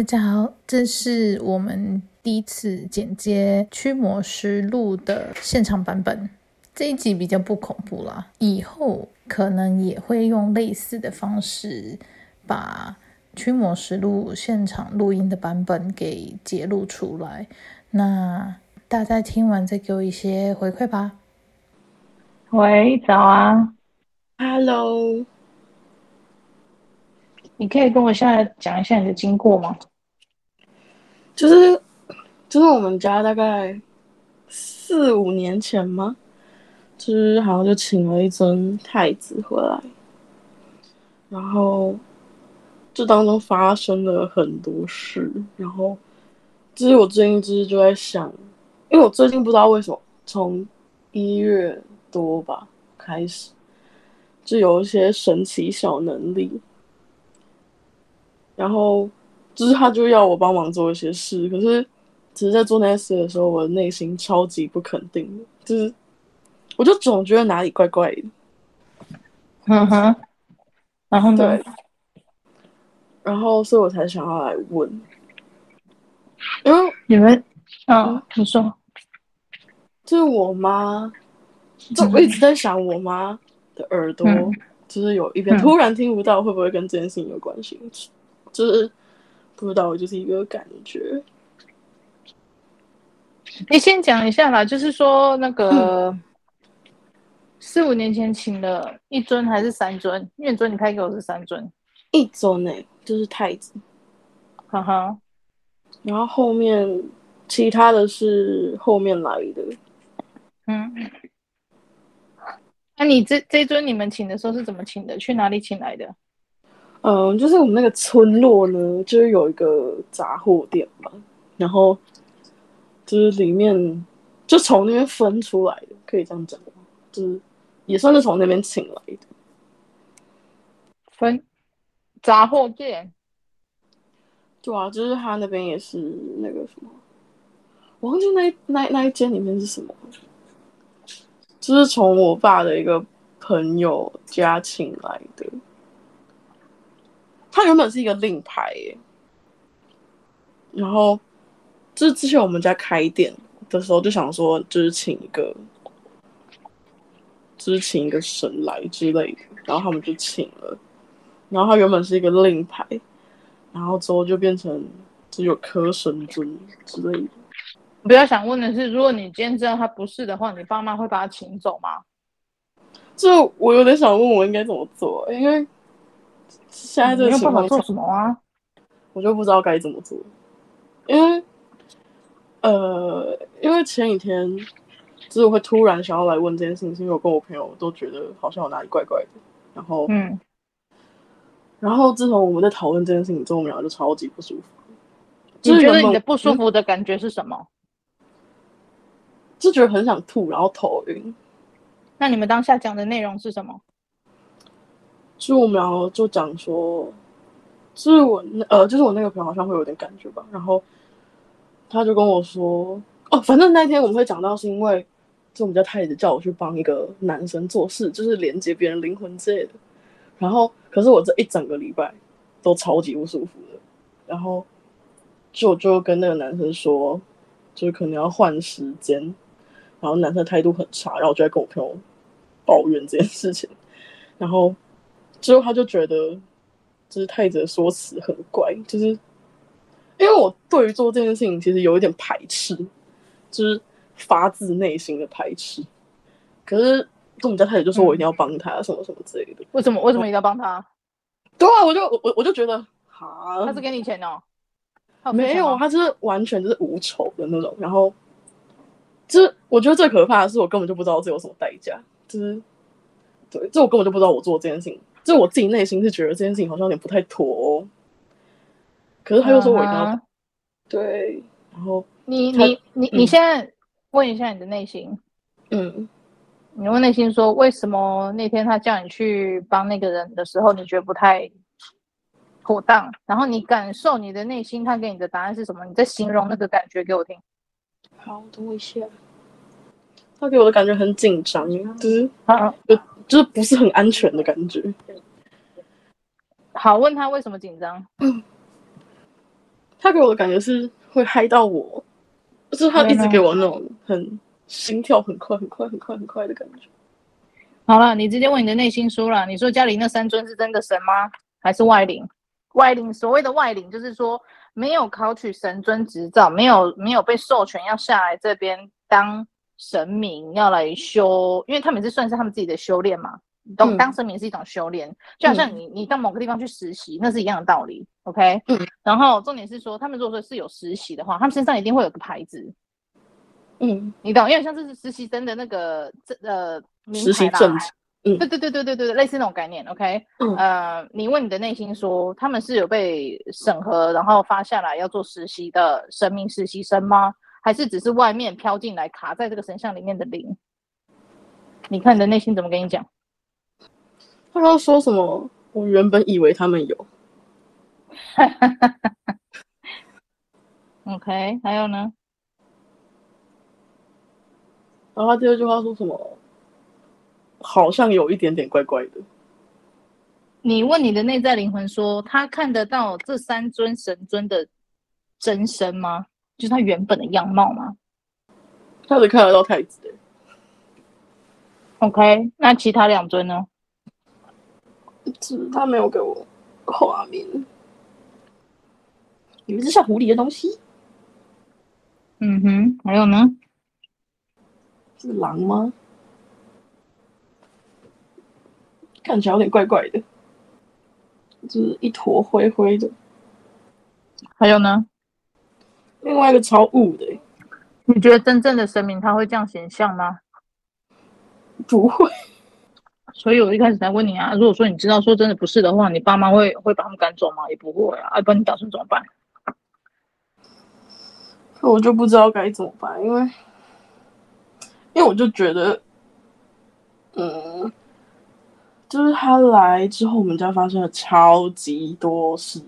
大家好，这是我们第一次剪接《驱魔实录》的现场版本。这一集比较不恐怖啦，以后可能也会用类似的方式把《驱魔实录》现场录音的版本给截录出来。那大家听完再给我一些回馈吧。喂，早啊，Hello。你可以跟我现在讲一下你的经过吗？就是，就是我们家大概四五年前吗？就是好像就请了一尊太子回来，然后这当中发生了很多事，然后就是我最近就是就在想，因为我最近不知道为什么从一月多吧开始，就有一些神奇小能力。然后，就是他就要我帮忙做一些事，可是，只是在做那些事的时候，我的内心超级不肯定，就是，我就总觉得哪里怪怪的。嗯哼，然后对，然后所以我才想要来问，因为你们，嗯，你说，就是我妈，就我一直在想我妈的耳朵，嗯、就是有一边突然听不到，会不会跟这件事情有关系？嗯就是不知道，就是一个感觉。你先讲一下啦，就是说那个四五年前请了一尊还是三尊？因为尊你拍给我是三尊，一尊呢，就是太子。哈哈，然后后面其他的是后面来的。嗯，那、啊、你这这尊你们请的时候是怎么请的？去哪里请来的？嗯，就是我们那个村落呢，就是有一个杂货店嘛，然后就是里面就从那边分出来的，可以这样讲吗？就是也算是从那边请来的。分杂货店？对啊，就是他那边也是那个什么，我忘记那那那一间里面是什么，就是从我爸的一个朋友家请来的。它原本是一个令牌耶，然后就是之前我们家开店的时候就想说，就是请一个，就是请一个神来之类的，然后他们就请了，然后他原本是一个令牌，然后之后就变成只有科神尊之类的。我比较想问的是，如果你今天知道他不是的话，你爸妈会把他请走吗？就我有点想问，我应该怎么做，因为。现在这个情况做什么啊？我就不知道该怎么做，因为，呃，因为前几天就是会突然想要来问这件事情，是因为我跟我朋友都觉得好像有哪里怪怪的，然后，嗯，然后自从我们在讨论这件事情之后，我们俩就超级不舒服。你觉得你的不舒服的感觉是什么？嗯，就觉得很想吐，然后头晕。那你们当下讲的内容是什么？就我们然后就讲说，就是我呃，就是我那个朋友好像会有点感觉吧，然后他就跟我说，哦，反正那天我们会讲到是因为，就我们家太子叫我去帮一个男生做事，就是连接别人灵魂之类的，然后可是我这一整个礼拜都超级不舒服的，然后就就跟那个男生说，就是可能要换时间，然后男生态度很差，然后我就在跟我朋友抱怨这件事情，然后。之后他就觉得，就是太子的说辞很怪，就是因为我对于做这件事情其实有一点排斥，就是发自内心的排斥。可是我们家太子就说我一定要帮他，什么什么之类的。为什么？为什么一定要帮他？对啊，我就我我就觉得，哈，他是给你钱哦？没有，他就是完全就是无仇的那种。然后，就是我觉得最可怕的是，我根本就不知道这有什么代价。就是，对，这我根本就不知道我做这件事情。就我自己内心是觉得这件事情好像有点不太妥哦，可是他又说我一定要、uh-huh. 对，然后你你你你现在问一下你的内心，嗯，你问内心说，为什么那天他叫你去帮那个人的时候，你觉得不太妥当？然后你感受你的内心，他给你的答案是什么？你在形容那个感觉给我听。好，等我一下。他给我的感觉很紧张，就是啊，就就是不是很安全的感觉。好，问他为什么紧张？他给我的感觉是会嗨到我，就是他一直给我那种很心跳很快、很快、很快、很快的感觉。好了，你直接问你的内心说了，你说家里那三尊是真的神吗？还是外灵？外灵，所谓的外灵就是说没有考取神尊执照，没有没有被授权要下来这边当神明，要来修，因为他们是算是他们自己的修炼嘛。当当神明是一种修炼，嗯、就好像你你到某个地方去实习，那是一样的道理。OK，嗯，然后重点是说，他们如果说是有实习的话，他们身上一定会有个牌子。嗯，你懂，因为像这是实习生的那个这呃实习证，嗯，对对对对对对类似那种概念。OK，嗯，呃，你问你的内心说，他们是有被审核，然后发下来要做实习的神明实习生吗？还是只是外面飘进来卡在这个神像里面的灵？你看你的内心怎么跟你讲？他刚刚说什么？我原本以为他们有。OK，还有呢？然后他第二句话说什么？好像有一点点怪怪的。你问你的内在灵魂说，他看得到这三尊神尊的真身吗？就是他原本的样貌吗？他只看得到太子。OK，那其他两尊呢？是他没有给我画面，有一只像狐狸的东西。嗯哼，还有呢？是狼吗？看起来有点怪怪的，就是一坨灰灰的。还有呢？另外一个超雾的。你觉得真正的神明他会这样形象吗？不会。所以我一开始才问你啊，如果说你知道说真的不是的话，你爸妈会会把他们赶走吗？也不会啊，要不然你打算怎么办？我就不知道该怎么办，因为因为我就觉得，嗯，就是他来之后，我们家发生了超级多事，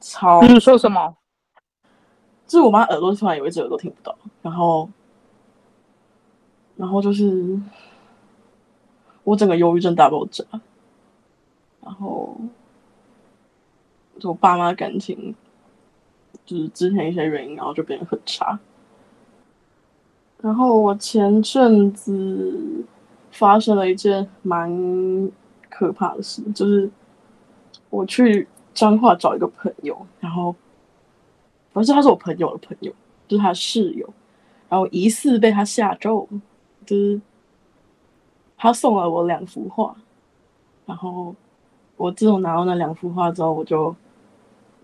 超。你说什么？是我妈耳朵突然有一只耳朵听不到，然后，然后就是。我整个忧郁症大爆炸，然后就我爸妈感情就是之前一些原因，然后就变得很差。然后我前阵子发生了一件蛮可怕的事，就是我去彰化找一个朋友，然后不是他是我朋友的朋友，就是他室友，然后疑似被他下咒，就是。他送了我两幅画，然后我自从拿到那两幅画之后，我就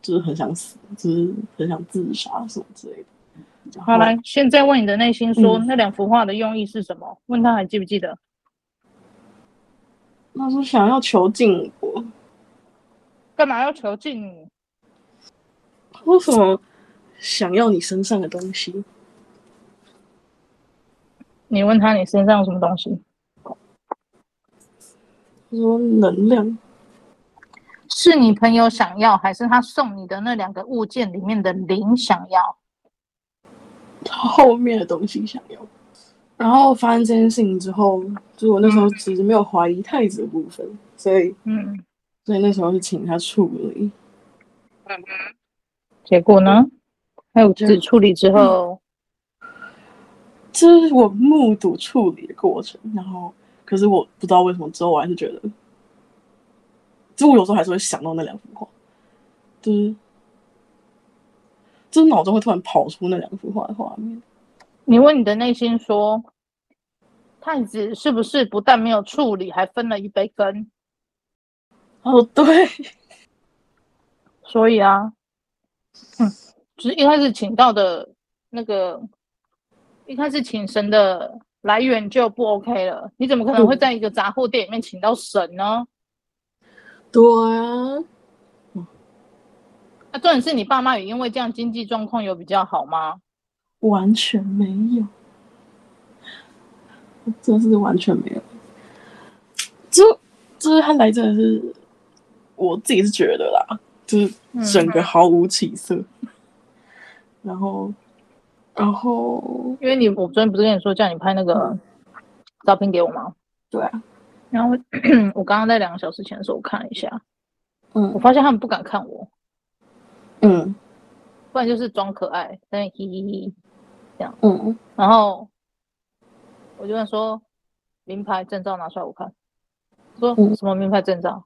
就是很想死，就是很想自杀什么之类的。好，来，现在问你的内心说，嗯、那两幅画的用意是什么？问他还记不记得？他说想要囚禁我，干嘛要囚禁你？为什么想要你身上的东西？你问他你身上有什么东西？说能量是你朋友想要，还是他送你的那两个物件里面的灵想要？他后面的东西想要。然后发生这件事情之后，就是我那时候其实没有怀疑太子的部分，嗯、所以嗯，所以那时候是请他处理。嗯哼。结果呢？还有只处理之后，这是我目睹处理的过程，然后。可是我不知道为什么之后我还是觉得，就我有时候还是会想到那两幅画，就是，就是脑中会突然跑出那两幅画的画面。你问你的内心说，太子是不是不但没有处理，还分了一杯羹？哦，对。所以啊，嗯，就是一开始请到的那个，一开始请神的。来源就不 OK 了，你怎么可能会在一个杂货店里面请到神呢？对啊，那重点是你爸妈也因为这样经济状况有比较好吗？完全没有，真是完全没有。就就是他来真的是，我自己是觉得啦，就是整个毫无起色，嗯、然后。然后，因为你，我昨天不是跟你说叫你拍那个照片给我吗？对啊。然后我 刚刚在两个小时前的时候，我看了一下，嗯，我发现他们不敢看我，嗯，不然就是装可爱，在那嘿嘿嘿这样。嗯，然后我就问说，名牌证照拿出来我看。说什么名牌证照？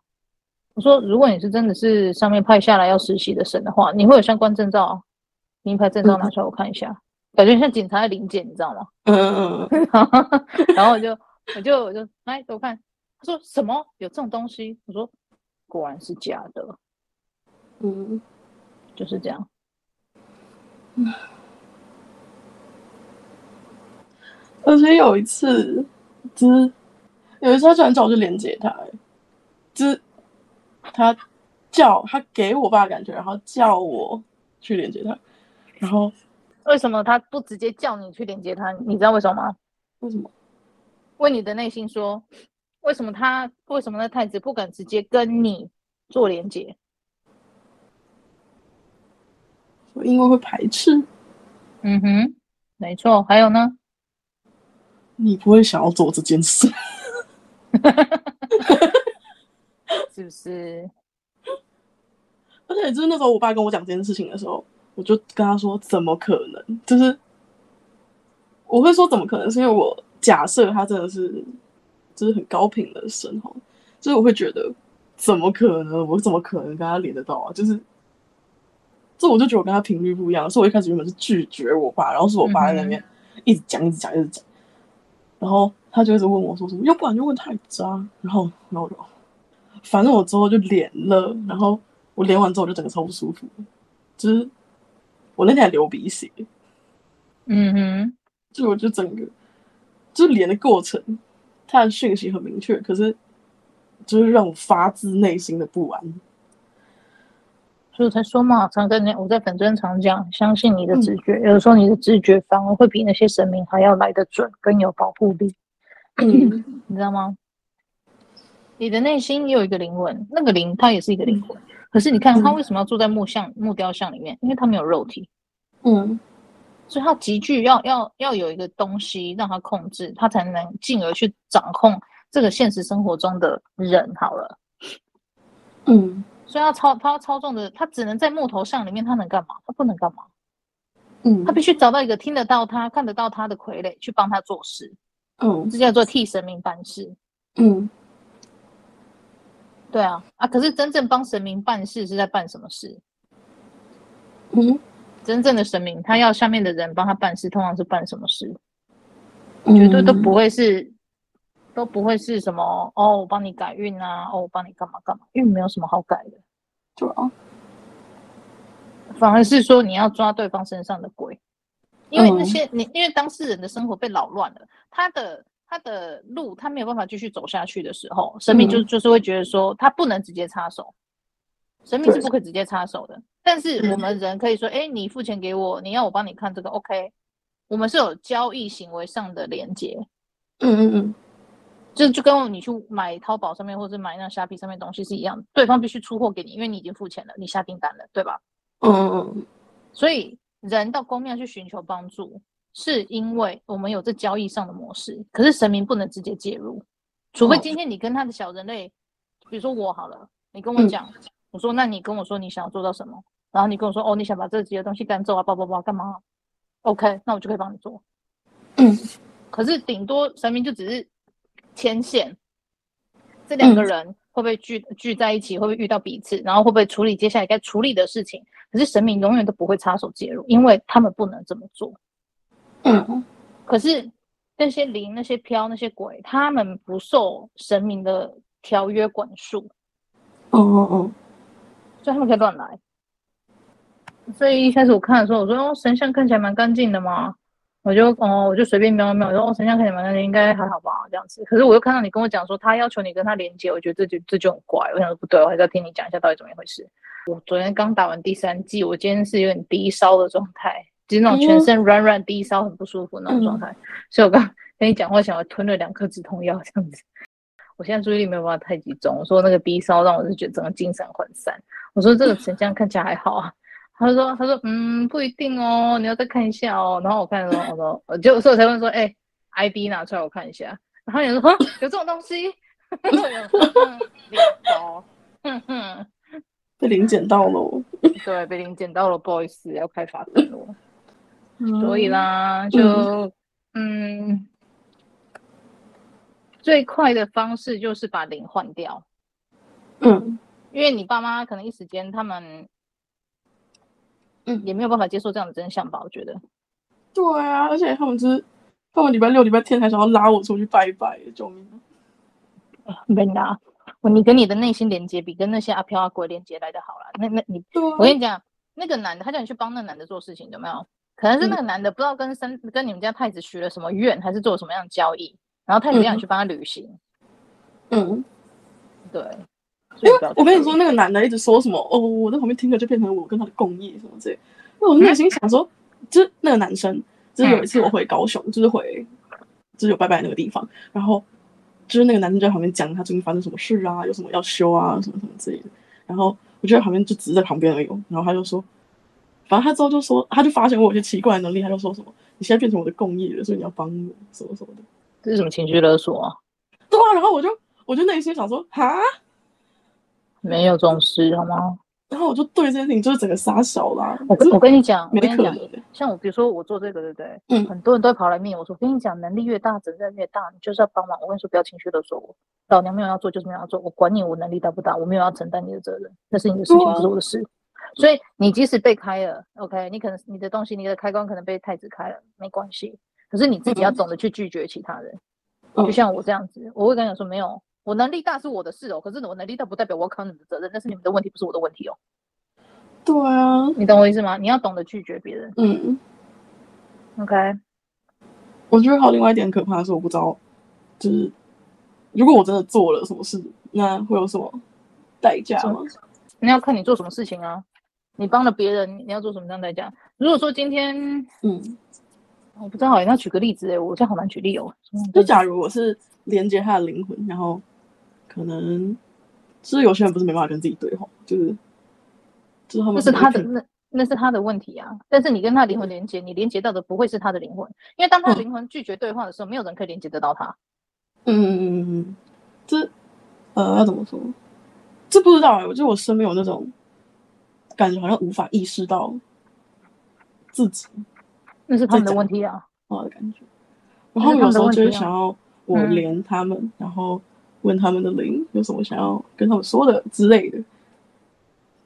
我说，如果你是真的是上面派下来要实习的神的话，你会有相关证照，名牌证照拿出来我看一下，感觉像警察的临检，你知道吗？嗯嗯嗯。然后我就我就我就来给我看，他说什么有这种东西？我说果然是假的。嗯，就是这样。嗯。而且有一次，就是。有一次他突然叫我去连接他，就是他叫他给我爸感觉，然后叫我去连接他，然后 为什么他不直接叫你去连接他？你知道为什么吗？为什么？问你的内心说，为什么他为什么那太子不敢直接跟你做连接？因为会排斥。嗯哼，没错。还有呢？你不会想要做这件事。是不是？而且就是那时候，我爸跟我讲这件事情的时候，我就跟他说：“怎么可能？”就是我会说：“怎么可能？”是因为我假设他真的是，就是很高频的神哈，就是我会觉得怎么可能？我怎么可能跟他连得到啊？就是这，我就觉得我跟他频率不一样，所以我一开始原本是拒绝我爸，然后是我爸在那边一直讲、一直讲、一直讲，然后。他就一直问我说什么，要不然就问太渣，然后，然后我就，反正我之后就连了，然后我连完之后就整个超不舒服，就是我那天还流鼻血，嗯哼，就我就整个，就是连的过程，他的讯息很明确，可是就是让我发自内心的不安，所以我才说嘛，常跟你我在粉专常讲，相信你的直觉，嗯、有的时候你的直觉反而会比那些神明还要来得准，更有保护力。嗯，你知道吗？你的内心也有一个灵魂，那个灵它也是一个灵魂。可是你看，他为什么要住在木像、木雕像里面？因为他没有肉体。嗯，所以他急剧要要要有一个东西让他控制，他才能进而去掌控这个现实生活中的人。好了，嗯，所以他操他要操纵的，他只能在木头像里面，他能干嘛？他不能干嘛？嗯，他必须找到一个听得到他、看得到他的傀儡去帮他做事。嗯，这叫做替神明办事。嗯，对啊，啊，可是真正帮神明办事是在办什么事？嗯，真正的神明他要下面的人帮他办事，通常是办什么事？嗯、绝对都不会是，都不会是什么哦，我帮你改运啊，哦，我帮你干嘛干嘛，因为没有什么好改的。对啊，反而是说你要抓对方身上的鬼。因为那些你，因为当事人的生活被扰乱了，他的他的路他没有办法继续走下去的时候，神明就就是会觉得说他不能直接插手，神明是不可以直接插手的。但是我们人可以说，哎，你付钱给我，你要我帮你看这个，OK，我们是有交易行为上的连接，嗯嗯嗯，就就跟你去买淘宝上面或者买那虾皮上面东西是一样，对方必须出货给你，因为你已经付钱了，你下订单了，对吧？嗯嗯嗯，所以。人到公庙去寻求帮助，是因为我们有这交易上的模式。可是神明不能直接介入，除非今天你跟他的小人类，比如说我好了，你跟我讲，嗯、我说那你跟我说你想要做到什么，然后你跟我说哦，你想把这几个东西赶走啊，叭叭叭，干嘛？OK，那我就可以帮你做。嗯，可是顶多神明就只是牵线，这两个人。嗯会不会聚聚在一起？会不会遇到彼此？然后会不会处理接下来该处理的事情？可是神明永远都不会插手介入，因为他们不能这么做。嗯，可是那些灵、那些飘、那些鬼，他们不受神明的条约管束。哦哦哦，所以他们可以乱来。所以一开始我看的时候，我说：“哦，神像看起来蛮干净的嘛。”我就哦，我就随便瞄瞄，我说哦，神像看起来蛮干净，应该还好吧，这样子。可是我又看到你跟我讲说，他要求你跟他连接，我觉得这就这就很怪。我想说不对，我还是要听你讲一下到底怎么一回事。我昨天刚打完第三季，我今天是有点低烧的状态，就是那种全身软软低烧，很不舒服那种状态。嗯、所以我刚跟你讲话，想要吞了两颗止痛药这样子。我现在注意力没有办法太集中，我说那个低烧让我是觉得整个精神涣散。我说这个神像看起来还好啊。他说：“他说，嗯，不一定哦，你要再看一下哦。”然后我看的时候，我说：“我就所以我才问说，哎、欸，ID 拿出来我看一下。”然后你说：“哼，有这种东西？” 领包，哼哼，被零捡到了。对，被零捡到了，不好意思，要开罚单了。嗯、所以啦，就嗯，嗯，最快的方式就是把零换掉。嗯，因为你爸妈可能一时间他们，嗯，也没有办法接受这样的真相吧？我觉得。对啊，而且他们就是，他们礼拜六、礼拜天还想要拉我出去拜拜，救命啊！没拿。你跟你的内心连接比跟那些阿飘阿鬼连接来的好了。那那你，啊、我跟你讲，那个男的他叫你去帮那个男的做事情，有没有？可能是那个男的不知道跟生、嗯、跟你们家太子许了什么愿，还是做什么样的交易，然后太子让你去帮他履行。嗯，对。因为我跟你说，那个男的一直说什么哦，我在旁边听着就变成我跟他的共业什么之类。那我内心想说，嗯、就是那个男生，就是有一次我回高雄，嗯、就是回就是有拜拜那个地方，然后。就是那个男生就在旁边讲他最近发生什么事啊，有什么要修啊，什么什么之类的。然后我就在旁边就只是在旁边而已。然后他就说，反正他之后就说，他就发现我有些奇怪的能力，他就说什么，你现在变成我的共业了，所以你要帮我什么什么的。这是什么情绪勒索啊？对啊，然后我就我就内心想说，哈，没有这种事好吗？然后我就对这件事情就是整个傻小啦。我我跟你讲，我跟你讲，欸、像我比如说我做这个，对不对？嗯，很多人都会跑来面我说，我跟你讲，能力越大，责任越大，你就是要帮忙。我跟你说，不要情绪勒索我。老娘没有要做，就是没有要做。我管你我能力大不大，我没有要承担你的责任，那是你的事情，不是我的事。所以你即使被开了，OK，你可能你的东西，你的开关可能被太子开了，没关系。可是你自己要懂得去拒绝其他人。嗯、就像我这样子，我会跟你说，没有，我能力大是我的事哦。可是我能力大不代表我要扛你们的责任，那是你们的问题，不是我的问题哦。对啊，你懂我意思吗？你要懂得拒绝别人。嗯，OK。我觉得还有另外一点可怕的是，我不知道，就是如果我真的做了什么事，那会有什么代价吗？那要看你做什么事情啊。你帮了别人，你要做什么样代价？如果说今天，嗯，我不知道，你要举个例子哎，我这样好难举例哦。就假如我是连接他的灵魂，然后可能，就是有些人不是没办法跟自己对话，就是。那是他的那那是他的问题啊！但是你跟他灵魂连接，你连接到的不会是他的灵魂，因为当他灵魂拒绝对话的时候，没有人可以连接得到他。嗯嗯嗯嗯，这呃要怎么说？这不知道哎、欸，我觉得我身边有那种感觉，好像无法意识到自己，那是他们的问题啊，我的感觉。然后有时候就是想要我连他们，嗯、然后问他们的灵有什么想要跟他们说的之类的。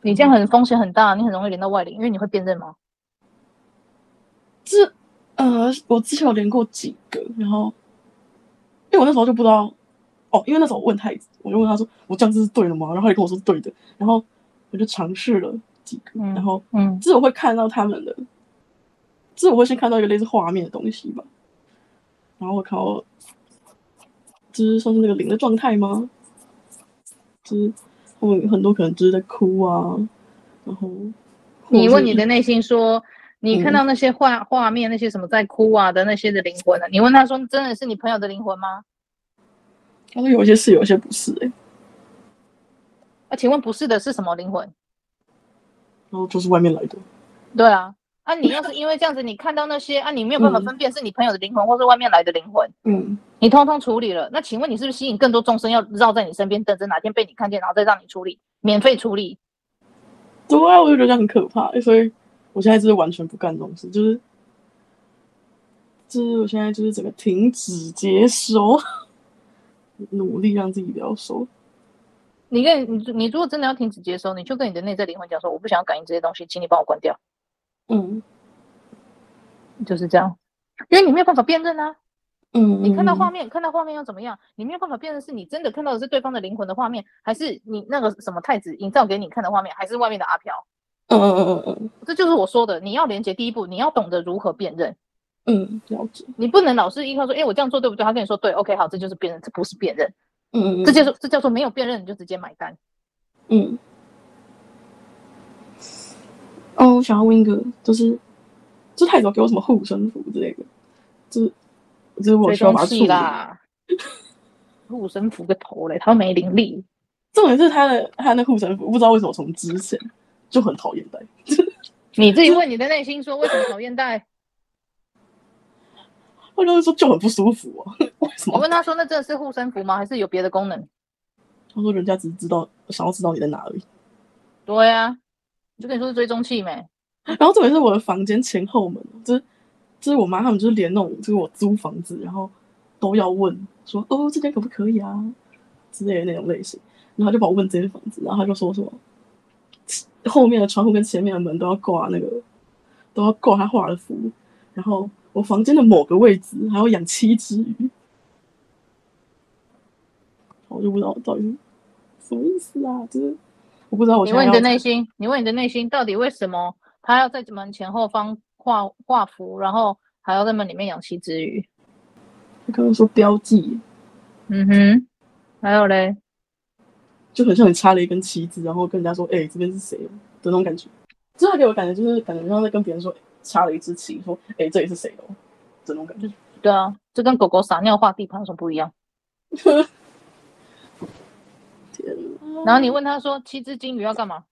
你这样很风险很大，你很容易连到外灵，因为你会辨认吗？这呃，我之前有连过几个，然后因为我那时候就不知道哦，因为那时候我问太子，我就问他说：“我这样子是对的吗？”然后他就跟我说是对的，然后我就尝试了几个，嗯、然后嗯，这我会看到他们的，这我会先看到一个类似画面的东西吧，然后我靠，就是算是那个零的状态吗？就是。他们很多可能就是在哭啊，然后你问你的内心说，你看到那些画画面，那些什么在哭啊的那些的灵魂呢？你问他说，真的是你朋友的灵魂吗？他说有一些是，有些不是。哎，啊，请问不是的是什么灵魂？就是外面来的。对啊。啊，你要是因为这样子，你看到那些啊，你没有办法分辨是你朋友的灵魂，或是外面来的灵魂，嗯，你通通处理了，那请问你是不是吸引更多众生要绕在你身边，等着哪天被你看见，然后再让你处理，免费处理？对啊，我就觉得这样很可怕，所以我现在就是完全不干这种事，就是，就是我现在就是整个停止接收，努力让自己不要收。你跟你你如果真的要停止接收，你就跟你的内在灵魂讲说，我不想要感应这些东西，请你帮我关掉。嗯，就是这样，因为你没有办法辨认啊。嗯，你看到画面，看到画面又怎么样？你没有办法辨认是你真的看到的是对方的灵魂的画面，还是你那个什么太子营造给你看的画面，还是外面的阿飘？嗯嗯嗯嗯嗯，这就是我说的，你要连接第一步，你要懂得如何辨认。嗯，了解。你不能老是依靠说，哎，我这样做对不对？他跟你说对，OK，好，这就是辨认，这不是辨认。嗯嗯，这叫做这叫做没有辨认，你就直接买单。嗯。哦，我想要问一个，就是，这太早给我什么护身符之类的，就是，就是我需要把它处理啦。护身符个头嘞，他没灵力。重点是他的他的那护身符，不知道为什么从之前就很讨厌戴。你自己问你的内心说，为什么讨厌戴？他刚才说就很不舒服啊，为什么？我问他说，那这是护身符吗？还是有别的功能？他说人家只是知道想要知道你在哪里。对啊。我就跟你说是追踪器没？然后重点是我的房间前后门，就是就是我妈他们就是连那种就是我租房子，然后都要问说哦这间可不可以啊之类的那种类型，然后就把我问这间房子，然后他就说什么后面的窗户跟前面的门都要挂那个都要挂他画的符，然后我房间的某个位置还要养七只鱼，我就不知道到底什么意思啊，就是。我不知道我。你问你的内心，你问你的内心，到底为什么他要在门前后方画画符，然后还要在门里面养七只鱼？他刚刚说标记。嗯哼，还有嘞，就很像你插了一根旗子，然后跟人家说：“哎、欸，这边是谁？”的那种感觉。这他给我感觉就是感觉像在跟别人说插了一支旗，说：“哎、欸，这里是谁哦？”这种感觉。对啊，这跟狗狗撒尿画地盘有什么不一样？然后你问他说：“七只金鱼要干嘛？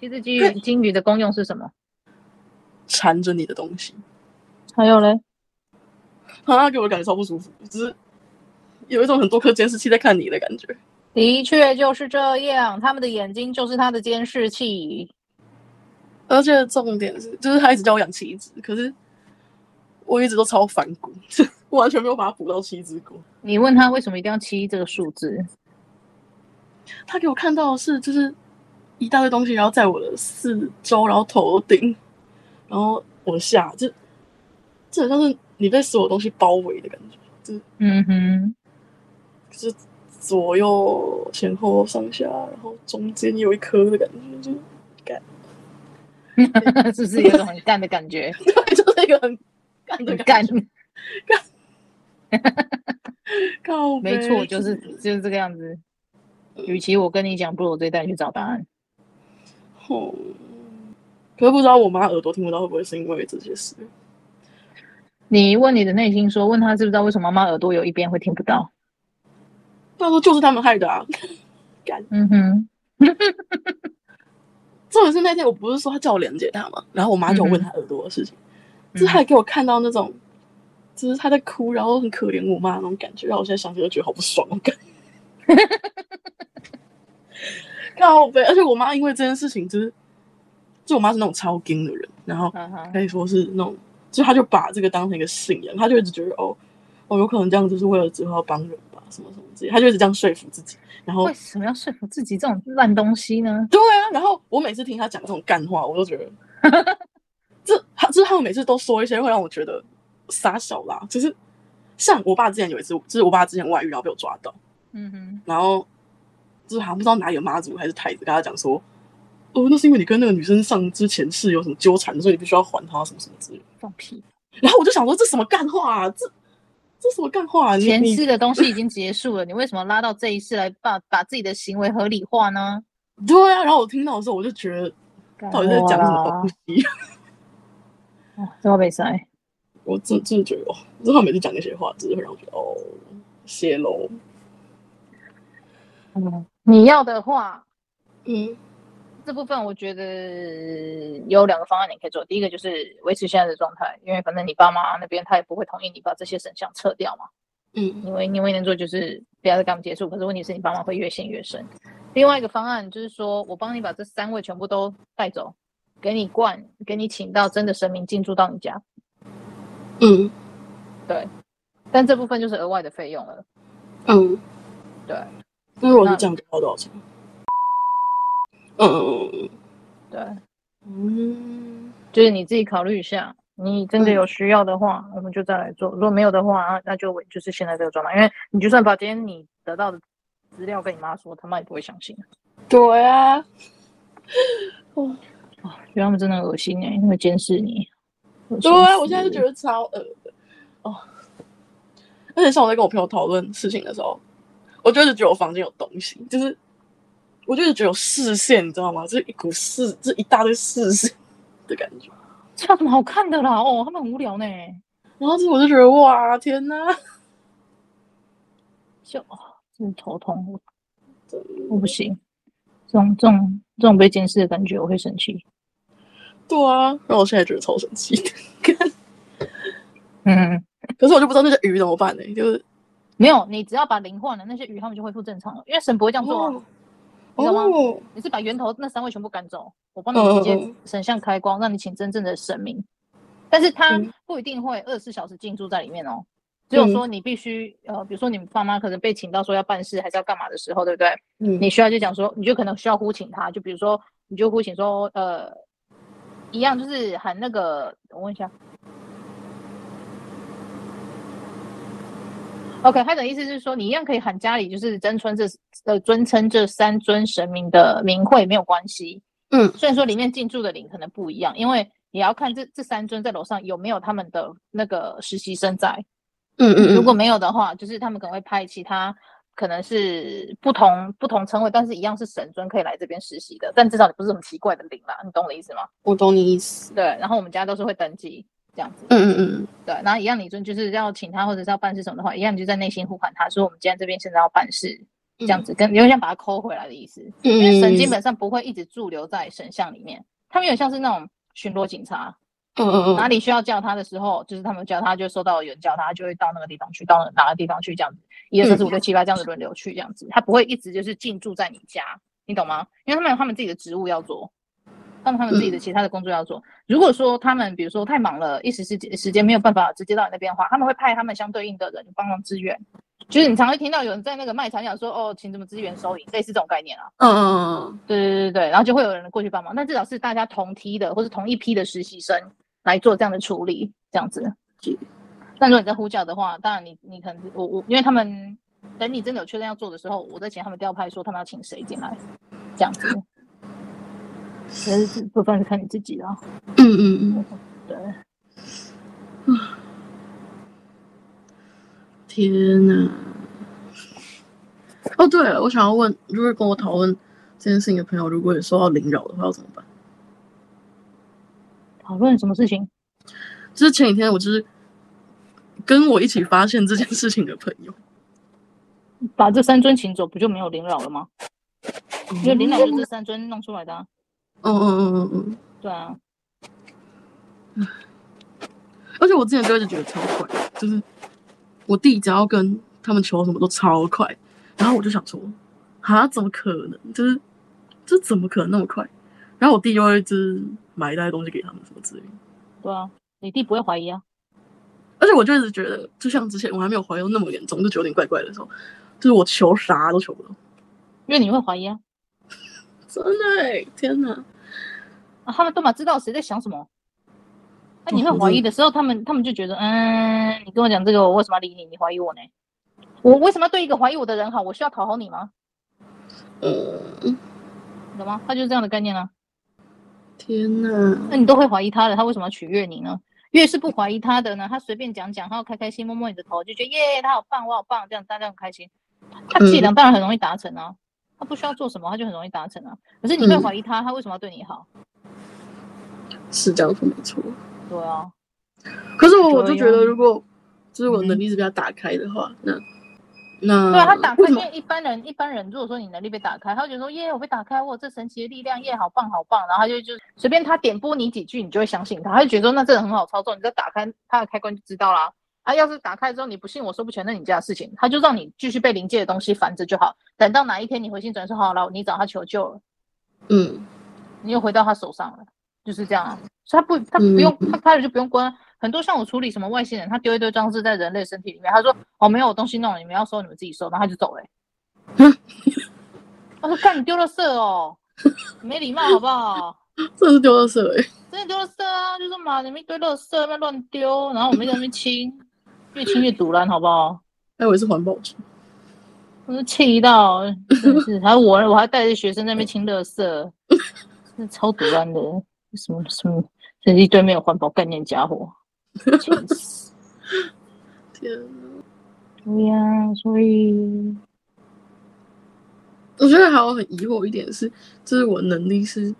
七只金鱼，金鱼的功用是什么？缠着你的东西。还有嘞，他给我感觉超不舒服，就是有一种很多颗监视器在看你的感觉。的确就是这样，他们的眼睛就是他的监视器。而且重点是，就是他一直叫我养七只，可是我一直都超反骨，我完全没有把它补到七只过。你问他为什么一定要七这个数字？”他给我看到的是，就是一大堆东西，然后在我的四周，然后头顶，然后我下，就这很像是你被所有东西包围的感觉，就嗯哼，就是左右前后上下，然后中间有一颗的感觉，就干，是不是有种很干的感觉？对，就是一个很干的感觉，干，没错，就是就是这个样子。与其我跟你讲，不如我直接带你去找答案。哦，可是不知道我妈耳朵听不到，会不会是因为这些事？你问你的内心说，问他知不知道为什么妈妈耳朵有一边会听不到？他说就是他们害的啊！干，嗯哼。重点是那天我不是说他叫我连接他吗？然后我妈就问他耳朵的事情，嗯、就是他还给我看到那种，就是他在哭，然后很可怜我妈那种感觉，让我现在想起来就觉得好不爽我感。哈哈哈靠北！而且我妈因为这件事情，就是，就我妈是那种超精的人，然后可以说是那种，就她就把这个当成一个信仰，她就一直觉得哦，哦，有可能这样子是为了之后要帮人吧，什么什么之类，他就一直这样说服自己。然后为什么要说服自己这种烂东西呢？对啊，然后我每次听他讲这种干话，我都觉得，这他就是他们每次都说一些会让我觉得傻小啦，就是像我爸之前有一次，就是我爸之前外遇然后被我抓到。嗯哼，然后就是好像不知道哪里有妈祖还是太子跟他讲说，哦，那是因为你跟那个女生上之前是有什么纠缠，所以你必须要还她什么什么之类的。放屁！然后我就想说，这什么干话啊？这这什么干话啊？前世的东西已经结束了，你为什么拉到这一世来把把自己的行为合理化呢？对啊，然后我听到的时候，我就觉得到底在讲什么东西？哦，这话被塞，我真真的觉得哦，之后每次讲那些话，真的会让我觉得哦，泄露。嗯，你要的话，嗯，这部分我觉得有两个方案你可以做。第一个就是维持现在的状态，因为反正你爸妈那边他也不会同意你把这些神像撤掉嘛。嗯，因为你唯一能做就是不要再跟他们接触。可是问题是你爸妈会越陷越深。另外一个方案就是说我帮你把这三位全部都带走，给你灌，给你请到真的神明进驻到你家。嗯，对，但这部分就是额外的费用了。嗯，对。那如果是这样，要多少钱？嗯，对，嗯，就是你自己考虑一下，你真的有需要的话，嗯、我们就再来做；如果没有的话，那就就是现在这个状态。因为你就算把今天你得到的资料跟你妈说，他妈也不会相信。对啊，哦，觉得他们真的恶心哎，因为监视你。对啊，我现在就觉得超恶的哦。而且像我在跟我朋友讨论事情的时候。我就是觉得我房间有东西，就是我就是觉得有视线，你知道吗？这一股视，这一大堆视线的感觉，这有什么好看的啦？哦，他们很无聊呢。然后这我就觉得哇，天哪！就真头痛，我不行，这种这种这种被监视的感觉，我会生气。对啊，然后我现在觉得超生气的。嗯，可是我就不知道那些鱼怎么办呢？就是。没有，你只要把灵换了，那些鱼他们就恢复正常了。因为神不会这样做啊。你懂吗？哦、你是把源头那三位全部赶走，我帮你直接神像开光，让你请真正的神明。但是他不一定会二十四小时进驻在里面哦，只有说你必须呃，比如说你爸妈可能被请到说要办事还是要干嘛的时候，对不对？嗯，你需要就讲说，你就可能需要呼请他，就比如说你就呼请说呃，一样就是喊那个，我问一下。OK，他的意思是说，你一样可以喊家里就是尊称这呃尊称这三尊神明的名讳没有关系。嗯，虽然说里面进驻的灵可能不一样，因为也要看这这三尊在楼上有没有他们的那个实习生在。嗯嗯，如果没有的话，就是他们可能会派其他可能是不同不同称谓，但是一样是神尊可以来这边实习的。但至少你不是很奇怪的灵啦，你懂我的意思吗？我懂你意思。对，然后我们家都是会登记。这样子，嗯嗯嗯，对，然后一样，你就就是要请他或者是要办事什么的话，一样你就在内心呼喊他说：“我们今天这边现在要办事。”这样子，跟有点像把他抠回来的意思。嗯，因为神基本上不会一直驻留在神像里面，他们有像是那种巡逻警察。嗯嗯嗯，哪里需要叫他的时候，就是他们叫他，就收到有人叫他，就会到那个地方去，到哪个地方去，这样子，一二三四五六七八这样子轮流去，这样子，他不会一直就是进驻在你家，你懂吗？因为他们有他们自己的职务要做。让他们自己的其他的工作要做。如果说他们比如说太忙了，一时时时间没有办法直接到你那边的话，他们会派他们相对应的人帮忙支援。就是你常会听到有人在那个卖场讲说：“哦，请怎么支援收银？”类似这种概念啊。嗯嗯嗯，对对对对，然后就会有人过去帮忙。但至少是大家同梯的或是同一批的实习生来做这样的处理，这样子。但如果你在呼叫的话，当然你你可能我我，因为他们等你真的有确认要做的时候，我再请他们调派说他们要请谁进来，这样子。其实部分是看你自己的。嗯嗯嗯，对。天哪！哦，对了，我想要问，如果跟我讨论这件事情的朋友，如果有受到凌扰的话，要怎么办？讨论什么事情？就是前几天，我就是跟我一起发现这件事情的朋友，把这三尊请走，不就没有凌扰了吗？因为凌扰就是这三尊弄出来的啊。嗯嗯嗯嗯嗯，对啊，而且我之前就一直觉得超快，就是我弟只要跟他们求什么都超快，然后我就想说，啊，怎么可能？就是这怎么可能那么快？然后我弟就会就是买一袋东西给他们什么之类的。对啊，你弟不会怀疑啊？而且我就一直觉得，就像之前我还没有怀疑那么严重，就觉得有点怪怪的时候，就是我求啥都求不到，因为你会怀疑啊。真的、欸，天哪！啊，他们都嘛知道谁在想什么。那、啊、你会怀疑的时候，他们他们就觉得，嗯，你跟我讲这个，我为什么要理你？你怀疑我呢？我为什么要对一个怀疑我的人好？我需要讨好你吗？嗯，懂吗？他就是这样的概念啊。天哪！那你都会怀疑他的，他为什么要取悦你呢？越是不怀疑他的呢，他随便讲讲，他要开开心，摸摸你的头，就觉得耶，他好棒，我好棒，这样大家很开心。他伎俩当然很容易达成啊。他不需要做什么，他就很容易达成啊。可是你会怀疑他，嗯、他为什么要对你好？是这样说没错。对啊。可是我我就觉得，如果就是我能力是比较打开的话，嗯、那那对啊，他打开，因为一般人一般人如果说你能力被打开，他会觉得说耶，我被打开，我有这神奇的力量，耶，好棒好棒。然后他就就随便他点拨你几句，你就会相信他，他就觉得说那这个很好操作，你再打开他的开关就知道啦。啊，要是打开之后你不信我说不全，那你家的事情，他就让你继续被灵界的东西烦着就好。等到哪一天你回心转意说好了，你找他求救了，嗯，你又回到他手上了，就是这样啊。所以他不，他不用，嗯、他开了就不用关。很多像我处理什么外星人，他丢一堆装置在人类身体里面，他说哦没有我东西弄了，你们要收你们自己收，然后他就走了、欸。他说看你丢了色哦，没礼貌好不好？这是丢了色哎，真的丢了色啊，就是嘛你们一堆垃圾在那乱丢，然后我们在那边清。越清越堵烂，好不好？还以为是环保局，我是气到，真的是，还有我，我还带着学生在那边清垃圾，真的超堵烂的，什么什么，这一堆没有环保概念家伙，气死！天哪！对呀、啊，所以我觉得还有很疑惑一点是，就是我能力是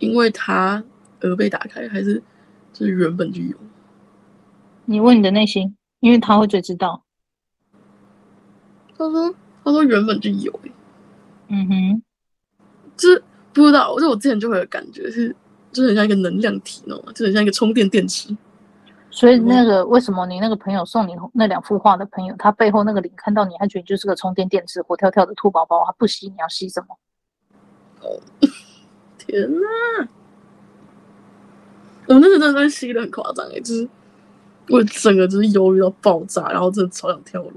因为他而被打开，还是就是原本就有？你问你的内心。因为他会最知道。他说：“他说原本就有。”嗯哼，就是不知道，就我之前就会有感觉是，就很像一个能量体，你知道吗？就很像一个充电电池。所以那个为什么你那个朋友送你那两幅画的朋友，他背后那个灵看到你，还觉得你就是个充电电池，活跳跳的兔宝宝，他不吸你要吸什么？哦，天哪！我那个真的吸的很夸张哎，就是我整个就是忧郁到爆炸，然后真的超想跳楼。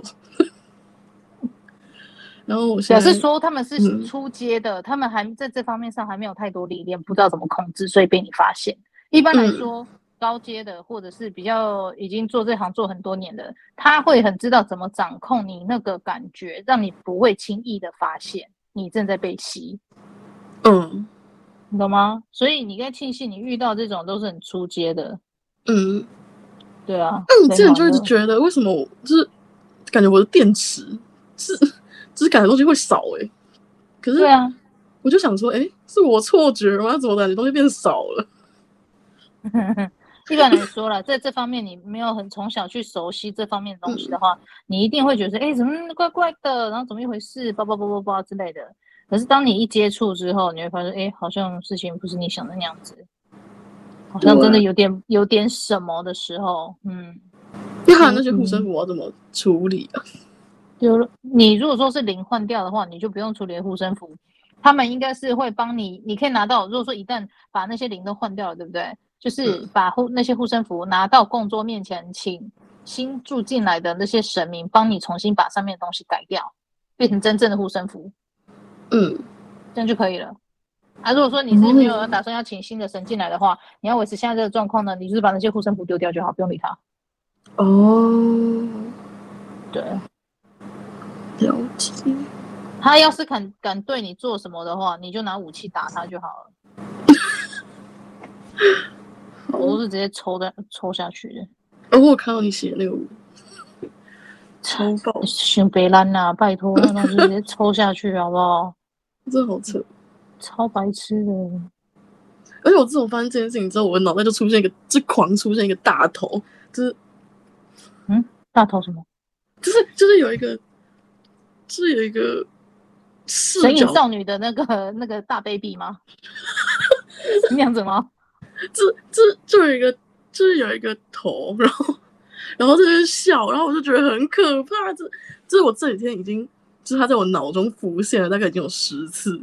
然后我表示说他们是出阶的，嗯、他们还在这方面上还没有太多历练，不知道怎么控制，所以被你发现。一般来说，嗯、高阶的或者是比较已经做这行做很多年的，他会很知道怎么掌控你那个感觉，让你不会轻易的发现你正在被吸。嗯，你懂吗？所以你该庆幸你遇到这种都是很出阶的。嗯，对啊。那你之前就一直觉得为什么我就是感觉我的电池是？只是感觉东西会少哎、欸，可是对啊，我就想说，哎、欸，是我错觉吗？怎么感觉东西变少了？一般来说了，在这方面你没有很从小去熟悉这方面的东西的话，嗯、你一定会觉得，哎、欸，怎么怪怪的？然后怎么一回事？叭叭叭叭叭之类的。可是当你一接触之后，你会发现，哎、欸，好像事情不是你想的那样子，好像真的有点有点什么的时候，嗯。你看那些护身符要怎么处理啊？就你如果说是灵换掉的话，你就不用处理护身符，他们应该是会帮你，你可以拿到。如果说一旦把那些灵都换掉了，对不对？就是把护那些护身符拿到供桌面前，请新住进来的那些神明帮你重新把上面的东西改掉，变成真正的护身符。嗯，这样就可以了。啊，如果说你是没有打算要请新的神进来的话，你要维持现在这个状况呢，你就是把那些护身符丢掉就好，不用理他。哦，对。了解，他要是敢敢对你做什么的话，你就拿武器打他就好了。好我都是直接抽的抽下去的。哦，我看到你写的那个抽爆，选别烂呐，拜托，那就直接抽下去好不好？真好扯，超白痴的。而且我自从发现这件事情之后，我的脑袋就出现一个，就狂出现一个大头，就是，嗯，大头什么？就是就是有一个。就是有一个神隐少女的那个那个大 baby 吗？那样子吗？这这就有一个，就是有一个头，然后然后在那笑，然后我就觉得很可怕。这这是我这几天已经，就是他在我脑中浮现了，大概已经有十次。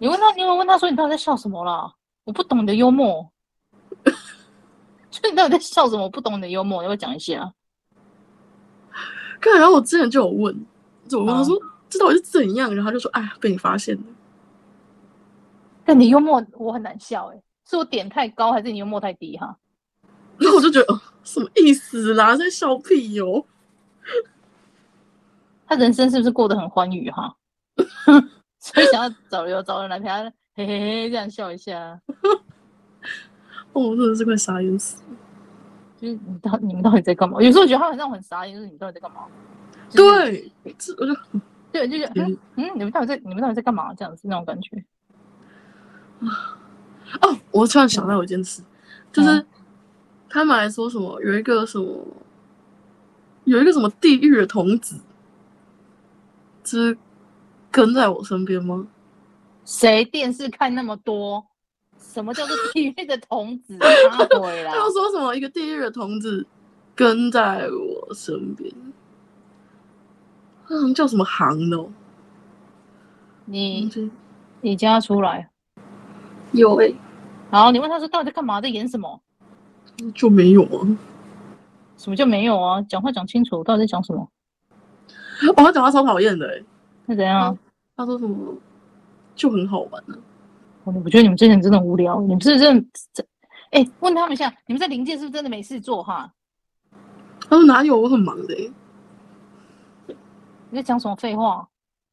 你问他，你有没有问他说你到底在笑什么啦？我不懂你的幽默。就你到底在笑什么？我不懂你的幽默，要不要讲一下？看，然后我之前就有问。我问他说：“这到底是怎样？”然后他就说：“哎呀，被你发现了。”但你幽默，我很难笑哎，是我点太高，还是你幽默太低哈？然后我就觉得，哦，什么意思啦？在笑屁哟！他人生是不是过得很欢愉哈？所以想要找有找人来陪他，嘿嘿嘿，这样笑一下。哦，真的是快傻眼死！就是你到你们到底在干嘛？有时候我觉得他很让我很傻眼，就是你们到底在干嘛？对，这我就对，就是嗯嗯，你们到底在你们到底在干嘛？这样子那种感觉。哦，我突然想到一件事，就是他们还说什么有一个什么有一个什么地狱的童子，是跟在我身边吗？谁电视看那么多？什么叫做地狱的童子？他回来，他又说什么一个地狱的童子跟在我身边？嗯，叫什么行的？你你叫他出来。有哎、欸。好，你问他说到底在干嘛，在演什么？就没有啊。什么叫没有啊？讲话讲清楚，到底在讲什么？哦，他讲话超讨厌的哎、欸。那怎样？他说什么？就很好玩呢、啊。我觉得你们之前真的无聊，你们是真的这哎、欸？问他们一下，你们在临界是不是真的没事做哈？他说哪有，我很忙的、欸。你在讲什么废话？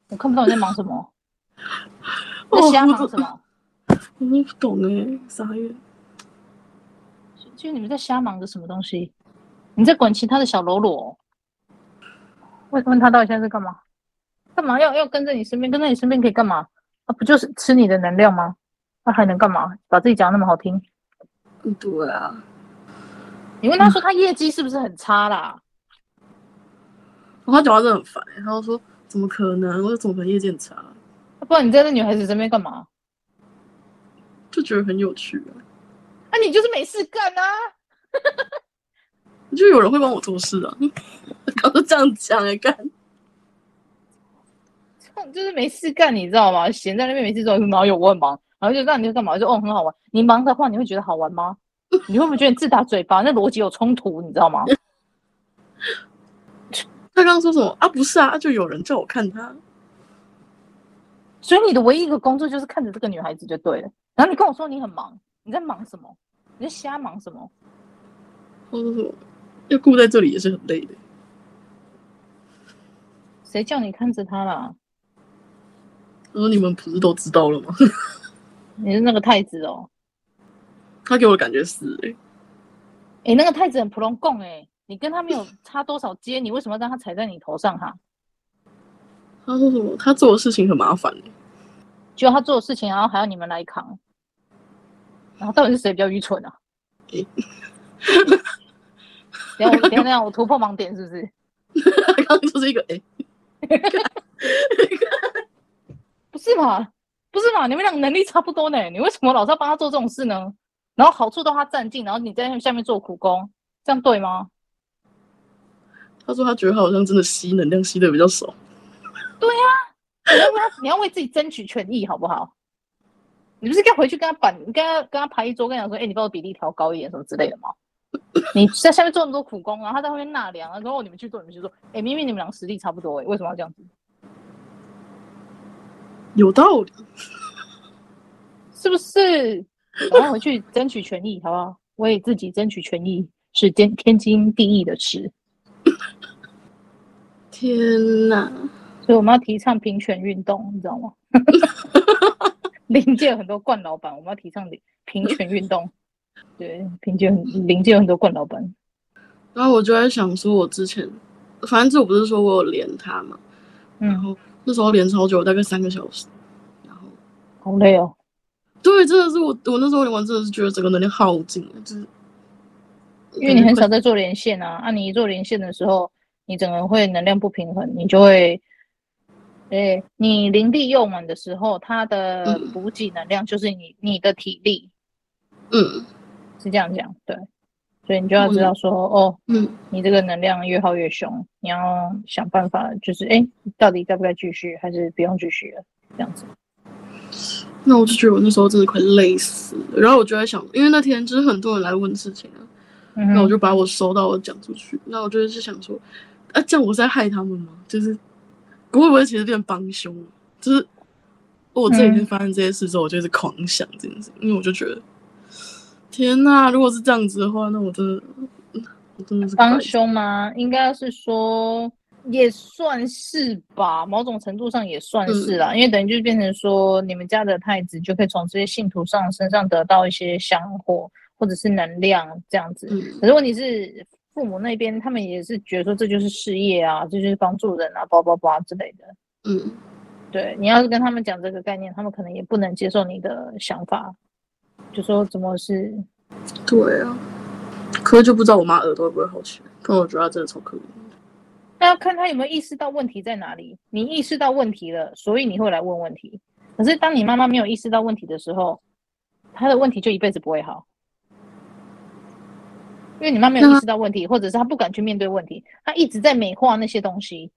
我看不到你在忙什么。我在瞎忙什么？我不懂哎、欸，啥呀？就你们在瞎忙着什么东西？你在管其他的小喽啰？问问他到底现在在干嘛？干嘛要要跟在你身边？跟在你身边可以干嘛？啊，不就是吃你的能量吗？那、啊、还能干嘛？把自己讲那么好听？对啊。你问他说他业绩是不是很差啦？他讲话真的很烦，他就说：“怎么可能？我说怎么可能业绩很差？不然你在那女孩子身边干嘛？就觉得很有趣啊！那、啊、你就是没事干啊！就有人会帮我做事啊！刚刚这样讲哎，干就是没事干，你知道吗？闲在那边没事做，然后有我很忙，然后就让你干嘛？就哦很好玩。你忙的话，你会觉得好玩吗？你会不会觉得你自打嘴巴？那逻辑有冲突，你知道吗？他刚刚说什么啊？不是啊，就有人叫我看他。所以你的唯一一个工作就是看着这个女孩子就对了。然后你跟我说你很忙，你在忙什么？你在瞎忙什么？我说要顾在这里也是很累的。谁叫你看着他啦？我说你们不是都知道了吗？你是那个太子哦。他给我的感觉是哎、欸，哎、欸，那个太子很普通共哎，你跟他没有差多少阶，你为什么要让他踩在你头上哈？他说什么？他做的事情很麻烦，就他做的事情，然后还要你们来扛，然后到底是谁比较愚蠢啊？欸、等下，等下，我突破盲点是不是？刚刚就是一个哎，欸、不是嘛？不是嘛？你们俩能力差不多呢，你为什么老是要帮他做这种事呢？然后好处都他占尽，然后你在下面做苦工，这样对吗？他说他觉得他好像真的吸能量吸的比较少。对呀、啊，你要为他，你要为自己争取权益，好不好？你不是该回去跟他板，你跟他跟他排一桌，跟他讲说，哎、欸，你把我比例调高一点，什么之类的吗？你在下面做那么多苦工，然后他在后面纳凉，然后你们去做，你们去做，哎、欸，明明你们俩实力差不多，哎，为什么要这样子？有道理，是不是？我要回去争取权益，好不好？为自己争取权益是天天经地义的事。天哪！所以我们要提倡平权运动，你知道吗？临界有很多冠老板，我们要提倡平权运动。对，平界临界有很多冠老板。然后我就在想说，我之前反正这我不是说我有连他嘛，然后那时候连超久，大概三个小时，然后好累哦。对，真的是我，我那时候连完真的是觉得整个能量耗尽了，就是因为你很少在做连线啊。啊，你一做连线的时候，你整个人会能量不平衡，你就会，对，你灵力用完的时候，它的补给能量就是你你的体力，嗯，是这样讲，对，所以你就要知道说，哦，嗯，你这个能量越耗越凶，你要想办法，就是哎，到底该不该继续，还是不用继续了，这样子。那我就觉得我那时候真的快累死了，然后我就在想，因为那天就是很多人来问事情啊，那、嗯、我就把我收到我讲出去，那我就是想说，啊，这样我是在害他们吗？就是会不会其实变帮凶？就是我这几天发生这些事之后，我就是狂想这件事，因为我就觉得，天哪，如果是这样子的话，那我真的，我真的是帮凶吗？应该是说。也算是吧，某种程度上也算是啦，嗯、因为等于就变成说，你们家的太子就可以从这些信徒上身上得到一些香火或者是能量这样子。嗯、可是问题是，父母那边他们也是觉得说这就是事业啊，这就是帮助人啊，叭叭叭之类的。嗯，对，你要是跟他们讲这个概念，他们可能也不能接受你的想法，就说怎么是？对啊，可是就不知道我妈耳朵会不会好起来，可我觉得她真的超可怜。那要看他有没有意识到问题在哪里。你意识到问题了，所以你会来问问题。可是当你妈妈没有意识到问题的时候，她的问题就一辈子不会好。因为你妈没有意识到问题，或者是她不敢去面对问题，她一直在美化那些东西。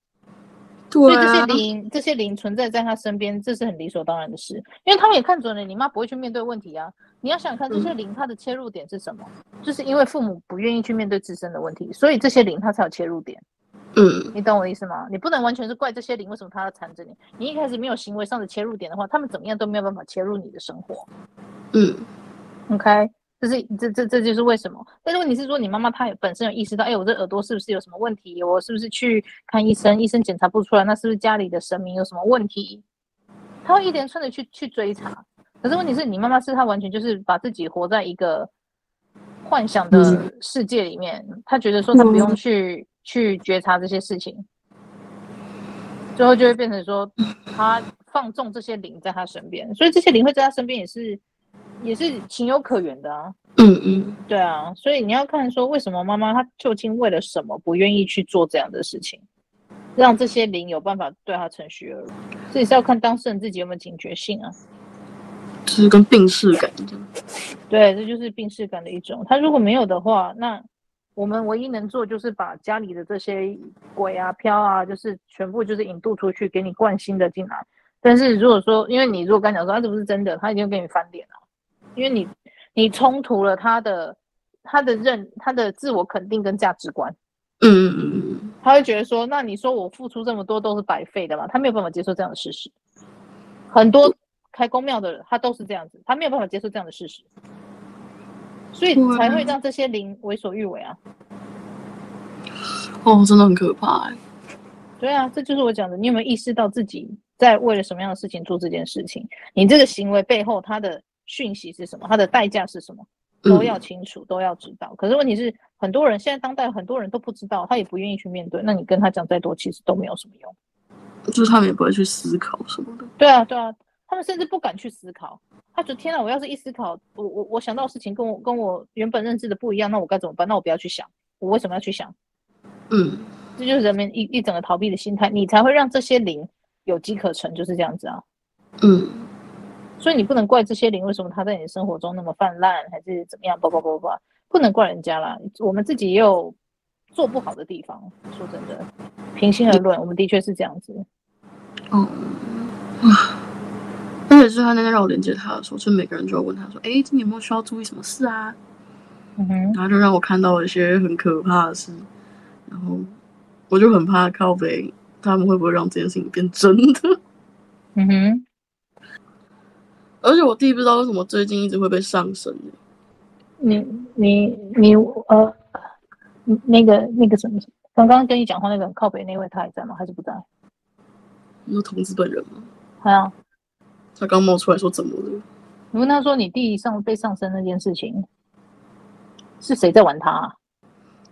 对啊。所以这些灵，这些灵存在在他身边，这是很理所当然的事。因为他们也看准了你妈不会去面对问题啊。你要想看这些灵，它的切入点是什么？就是因为父母不愿意去面对自身的问题，所以这些灵它才有切入点。嗯，你懂我的意思吗？你不能完全是怪这些灵，为什么他要缠着你？你一开始没有行为上的切入点的话，他们怎么样都没有办法切入你的生活。嗯，OK，这是这这这就是为什么。但是问题是说，你妈妈她也本身有意识到，哎，我这耳朵是不是有什么问题？我是不是去看医生？医生检查不出来，那是不是家里的神明有什么问题？她会一连串的去去追查。可是问题是你妈妈是她完全就是把自己活在一个幻想的世界里面，她觉得说她不用去。去觉察这些事情，最后就会变成说，她放纵这些灵在她身边，所以这些灵会在她身边也是，也是情有可原的啊。嗯嗯，对啊，所以你要看说，为什么妈妈她究竟为了什么不愿意去做这样的事情，让这些灵有办法对她趁虚而入，这也是要看当事人自己有没有警觉性啊。就是跟病逝感一样。对，这就是病逝感的一种。他如果没有的话，那。我们唯一能做就是把家里的这些鬼啊、飘啊，就是全部就是引渡出去，给你灌新的进来。但是如果说，因为你如果刚讲说他这不是真的，他已经给你翻脸了，因为你你冲突了他的他的认他的自我肯定跟价值观。嗯嗯嗯嗯，他会觉得说，那你说我付出这么多都是白费的嘛？他没有办法接受这样的事实。很多开公庙的人，他都是这样子，他没有办法接受这样的事实。所以才会让这些灵为所欲为啊！哦，真的很可怕哎。对啊，这就是我讲的。你有没有意识到自己在为了什么样的事情做这件事情？你这个行为背后，他的讯息是什么？它的代价是什么？都要清楚，都要知道。可是问题是，很多人现在当代很多人都不知道，他也不愿意去面对。那你跟他讲再多，其实都没有什么用。就是他们也不会去思考什么的。对啊，对啊，他们甚至不敢去思考。他觉得天哪，我要是一思考，我我我想到的事情跟我跟我原本认知的不一样，那我该怎么办？那我不要去想，我为什么要去想？嗯，这就是人们一一整个逃避的心态，你才会让这些灵有机可乘，就是这样子啊。嗯，所以你不能怪这些灵为什么他在你的生活中那么泛滥，还是怎么样？不不不不，不能怪人家啦，我们自己也有做不好的地方。说真的，平心而论，我们的确是这样子。哦，啊。而且是他那天让我连接他的时候，就每个人就要问他说：“哎，今天有没有需要注意什么事啊？”嗯哼，然后就让我看到了一些很可怕的事，然后我就很怕靠北他们会不会让这件事情变真的。嗯哼，而且我弟不知道为什么最近一直会被上身。你你你呃，那个那个什么，刚刚跟你讲话那个靠北那位他还在吗？还是不在？你说同志本人吗？还有。他刚冒出来说怎么了？你问他说你弟上被上身那件事情是谁在玩他啊？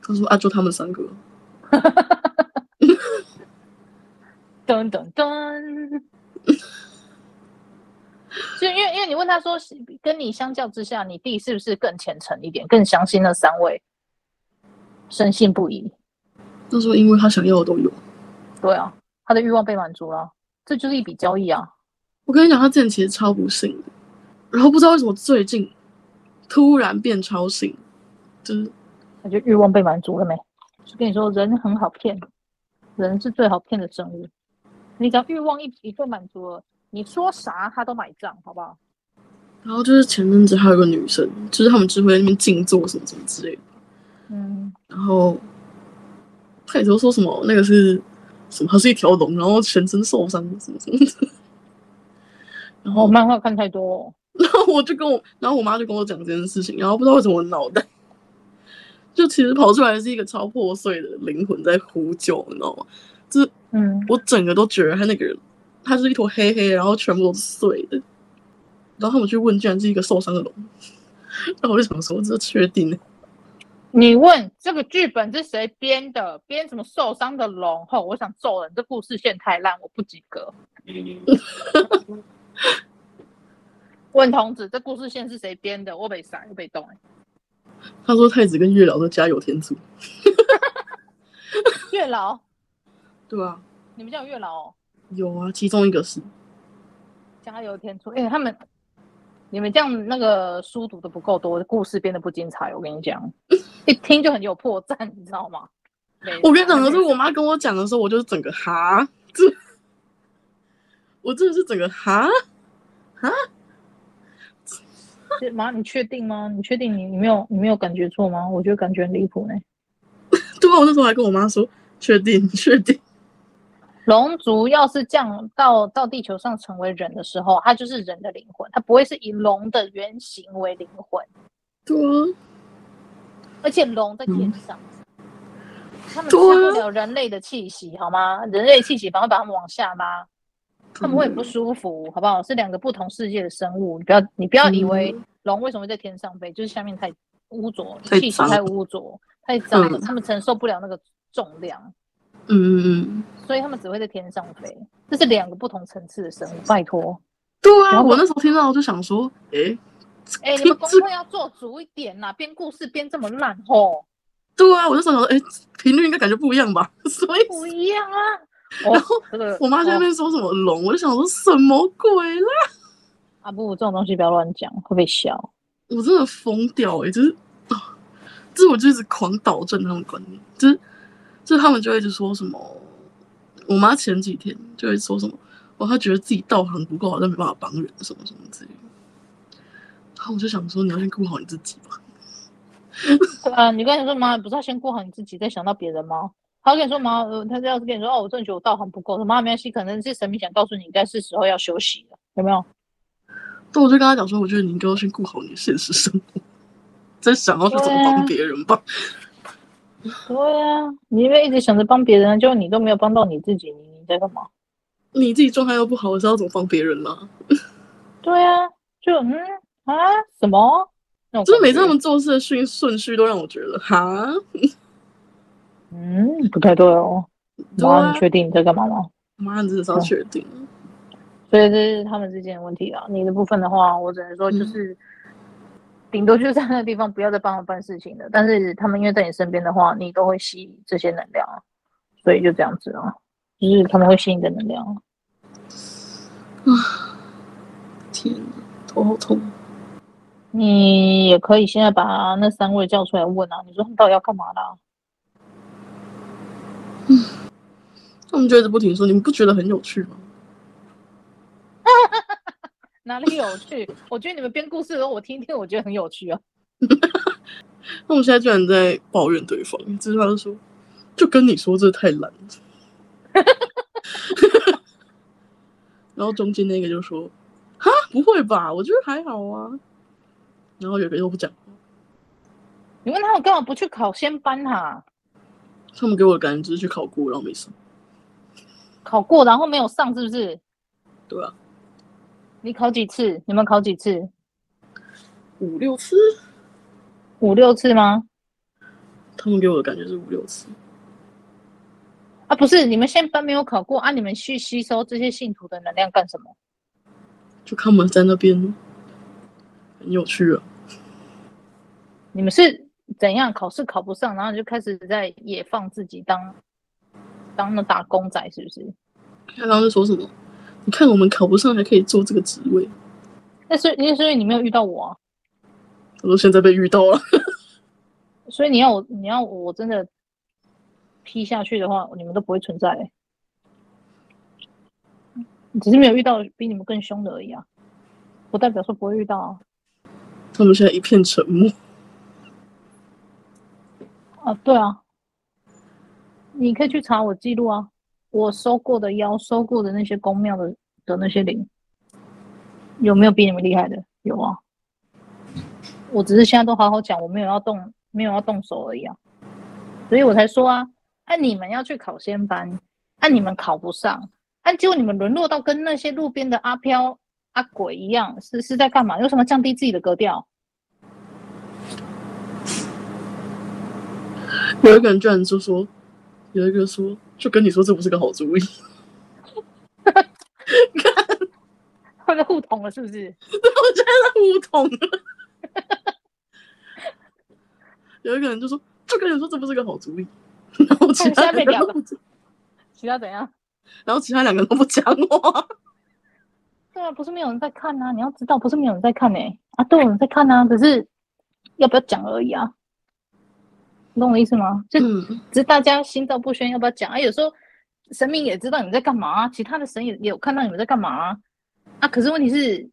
他说啊，就他们三个。噔噔噔。就因为因为你问他说，跟你相较之下，你弟是不是更虔诚一点，更相信那三位，深信不疑？他说因为他想要的都有。对啊，他的欲望被满足了，这就是一笔交易啊。我跟你讲，他之前其实超不信的，然后不知道为什么最近突然变超信，就是感觉欲望被满足了没？就跟你说，人很好骗，人是最好骗的生物。你只要欲望一一被满足了，你说啥他都买账，好不好？然后就是前阵子还有个女生，就是他们只会在那边静坐什么什么之类的，嗯，然后他也都说什么那个是什么，他是一条龙，然后全身受伤什么什么的。然后漫画看太多，哦，然后我就跟我，然后我妈就跟我讲这件事情，然后不知道为什么我脑袋就其实跑出来是一个超破碎的灵魂在呼救，你知道吗？就是嗯，我整个都觉得他那个人，他是一坨黑黑，然后全部都是碎的。然后他们去问，居然是一个受伤的龙。那我就想说，这确定？你问这个剧本是谁编的？编什么受伤的龙？后我想揍人，这故事线太烂，我不及格。问童子，这故事线是谁编的？我被杀，我被动。他说太子跟月老都家有天助。月老？对啊。你们家有月老哦？有啊，其中一个是加油添醋。哎、欸，他们，你们这样那个书读的不够多，故事变得不精彩。我跟你讲，一听就很有破绽，你知道吗？我跟你讲的是，我妈跟我讲的时候，我就是整个哈，这。我真的是整个哈哈，妈，你确定吗？你确定你你没有你没有感觉错吗？我觉得感觉很离谱呢。对啊，我那时候还跟我妈说，确定确定。龙族要是降到到地球上成为人的时候，它就是人的灵魂，它不会是以龙的原型为灵魂。对啊，而且龙在天上，他、嗯、们受不了人类的气息，好吗？人类气息反而把他们往下拉。他们会很不舒服，嗯，好不好？是两个不同世界的生物，你不要你不要以为龙为什么会在天上飞，就是下面太污浊，气息太污浊，太脏了，他们承受不了那个重量。嗯嗯嗯，所以他们只会在天上飞。这是两个不同层次的生物，拜托。对啊，我那时候听到我就想说，哎、欸，哎、欸，你们工会要做足一点呐，编故事编这么烂吼。对啊，我就想说，哎、欸，频率应该感觉不一样吧？所以不一样啊。然后我妈在那边说什么龙，我就想说什么鬼啦？啊不，这种东西不要乱讲，会被笑。我真的疯掉哎、欸，就是这我就一直狂导正那种观念，就是就是他们就一直说什么，我妈前几天就会说什么，哦，她觉得自己道行不够好，像没办法帮人什么什么之类的。然后我就想说，你要先顾好你自己吧。对啊，你跟你说妈，不是要先顾好你自己，再想到别人吗？他跟你说妈，呃，他要是跟你说哦，我真的觉得我道行不够，他妈没关系，可能是神明想告诉你，应该是时候要休息了，有没有？对，我就跟他讲说，我觉得你应该要先顾好你现实生活，再想要去怎么帮别人吧。对啊，你因为一直想着帮别人，就你都没有帮到你自己，你你在干嘛？你自己状态又不好，我知道怎么帮别人呢？对啊，就嗯啊什么？就是每次他们做事的顺顺序都让我觉得哈，嗯，不太对哦。妈，啊、你确定你在干嘛吗？妈，你至少确定。所以这是他们之间的问题啊。你的部分的话，我只能说就是，顶、嗯、多就是在那个地方不要再帮我办事情了。但是他们因为在你身边的话，你都会吸这些能量，所以就这样子啊，就是他们会吸你的能量。啊，天哪，头好痛。你也可以现在把那三位叫出来问啊！你说他们到底要干嘛啦？嗯，他们就一直不停说，你们不觉得很有趣吗？哪里有趣？我觉得你们编故事的时候，我听听，我觉得很有趣啊。那我们现在居然在抱怨对方，这句话就说，就跟你说这太懒了。然后中间那个就说，哈，不会吧？我觉得还好啊。然后有个又不讲话，你问他们干嘛不去考先班哈、啊？他们给我的感觉只是去考过，然后没上。考过然后没有上，是不是？对啊。你考几次？你们考几次？五六次。五六次吗？他们给我的感觉是五六次。啊，不是，你们仙班没有考过啊？你们去吸收这些信徒的能量干什么？就看我们在那边。很有趣啊！你们是怎样考试考不上，然后就开始在野放自己当当那打工仔，是不是？他刚刚在说什么？你看我们考不上还可以做这个职位，那是因为所以你没有遇到我啊。我说现在被遇到了，所以你要我你要我真的批下去的话，你们都不会存在欸。只是没有遇到比你们更凶的而已啊，不代表说不会遇到啊。他们现在一片沉默。啊，对啊，你可以去查我记录啊，我收过的妖，收过的那些宫庙的的那些灵，有没有比你们厉害的？有啊，我只是现在都好好讲，我没有要动，没有要动手而已啊，所以我才说啊，按你们要去考仙班，按你们考不上，按结果你们沦落到跟那些路边的阿飘。阿鬼一样是是在干嘛？有什么降低自己的格调？有一个人居然就说，有一个说，就跟你说这不是个好主意。你看，他在互捅了，是不是？我觉得互捅了。有一个人就说，就跟你说这不是个好主意。然后其他两个，其他怎样？然后其他两个都不讲话。对啊，不是没有人在看啊！你要知道，不是没有人在看呢、欸。啊，都有人在看啊，只是要不要讲而已啊。你懂我意思吗？就只是大家心照不宣，要不要讲啊？有时候神明也知道你在干嘛，其他的神也也有看到你们在干嘛啊。可是问题是，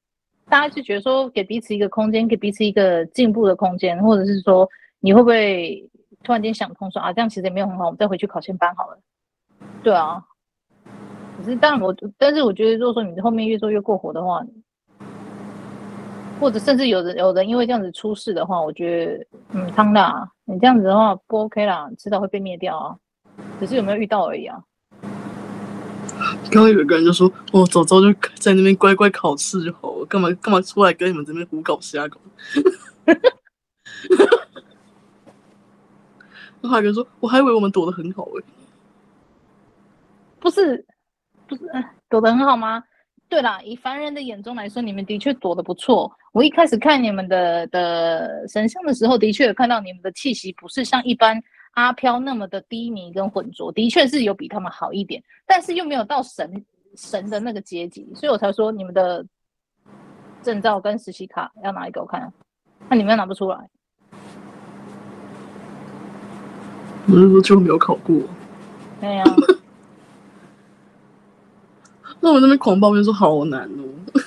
大家就觉得说，给彼此一个空间，给彼此一个进步的空间，或者是说，你会不会突然间想通说啊，这样其实也没有很好，我们再回去考前班好了。对啊。可是，但我但是我觉得，如果说你后面越做越过火的话，或者甚至有人有人因为这样子出事的话，我觉得，嗯，汤啦，你这样子的话不 OK 啦，迟早会被灭掉啊。只是有没有遇到而已啊。刚刚有一个人就说：“哦，早早就在那边乖乖考试就好了，干嘛干嘛出来跟你们这边胡搞瞎搞？” 然后还有一个说：“我还以为我们躲得很好诶、欸。”不是。不是躲得很好吗？对啦，以凡人的眼中来说，你们的确躲得不错。我一开始看你们的的神像的时候，的确有看到你们的气息不是像一般阿飘那么的低迷跟浑浊，的确是有比他们好一点，但是又没有到神神的那个阶级，所以我才说你们的证照跟实习卡要拿一个我看，那你们又拿不出来，我是说就没有考过。对呀。那我那边狂抱怨说好难哦。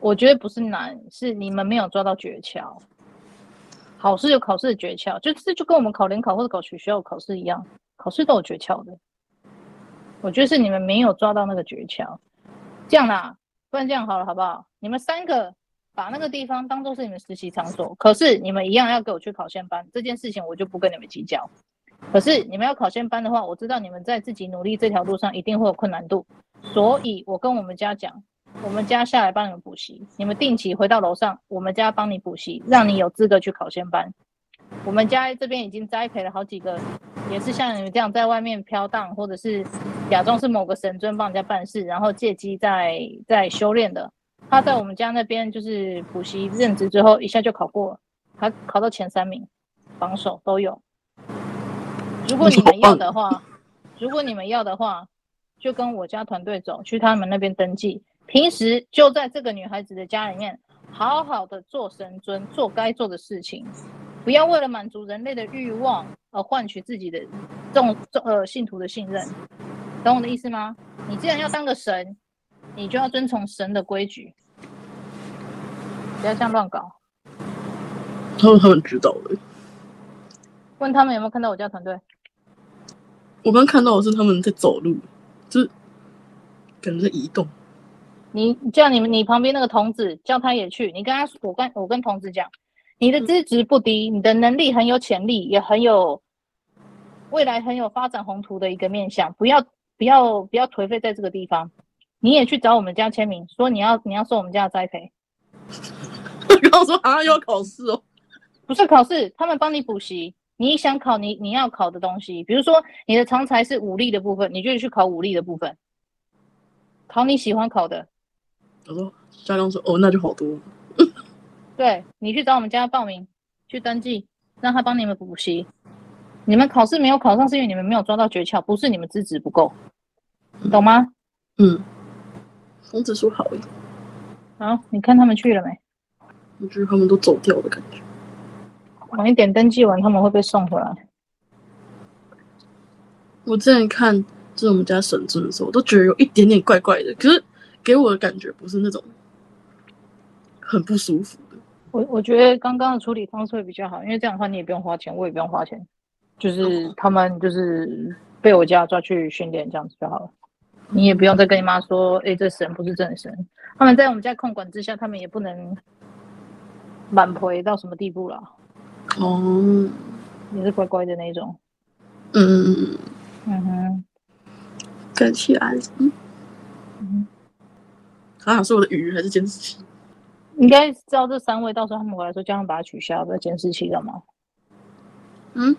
我觉得不是难，是你们没有抓到诀窍。考试有考试的诀窍，就是就跟我们考联考或者考学校考试一样，考试都有诀窍的。我觉得是你们没有抓到那个诀窍。这样啦，不然这样好了，好不好？你们三个把那个地方当做是你们实习场所，可是你们一样要给我去考线班，这件事情我就不跟你们计较。可是你们要考线班的话，我知道你们在自己努力这条路上一定会有困难度，所以我跟我们家讲。我们家下来帮你们补习，你们定期回到楼上，我们家帮你补习，让你有资格去考先班。我们家这边已经栽培了好几个，也是像你们这样在外面飘荡，或者是假装是某个神尊帮人家办事，然后借机在在修炼的。他在我们家那边就是补习任职之后，一下就考过了，他考到前三名，榜首都有。如果你们要的话，如果你们要的话，就跟我家团队走，去他们那边登记。平时就在这个女孩子的家里面，好好的做神尊，做该做的事情，不要为了满足人类的欲望而换取自己的众众呃信徒的信任，懂我的意思吗？你既然要当个神，你就要遵从神的规矩，不要这样乱搞。他们他们知道了。问他们有没有看到我家团队？我刚看到的是他们在走路，就是感觉在移动。你叫你们，你旁边那个童子叫他也去。你跟他，我跟我跟童子讲，你的资质不低，你的能力很有潜力，也很有未来很有发展宏图的一个面向。不要不要不要颓废在这个地方。你也去找我们家签名，说你要你要受我们家的栽培。刚刚说啊，又要考试哦？不是考试，他们帮你补习。你想考你你要考的东西，比如说你的常才是武力的部分，你就去考武力的部分，考你喜欢考的。我说家长说哦，那就好多。对，你去找我们家报名，去登记，让他帮你们补习。你们考试没有考上，是因为你们没有抓到诀窍，不是你们资质不够，懂吗？嗯。孔子说好耶。好，你看他们去了没？我觉得他们都走掉的感觉。晚一点登记完，他们会被送回来。我之前看就是我们家神尊的时候，我都觉得有一点点怪怪的，可是。给我的感觉不是那种很不舒服的。我我觉得刚刚的处理方式会比较好，因为这样的话你也不用花钱，我也不用花钱，就是他们就是被我家抓去训练这样子就好了。你也不用再跟你妈说，哎、欸，这神不是正神。他们在我们家控管之下，他们也不能满赔到什么地步了。哦，也是乖乖的那种。嗯嗯嗯嗯哼，感谢安嗯。嗯他想是我的鱼还是监视器？应该知道这三位，到时候他们回来说，叫他们把它取消，不要监视器干嘛？嗯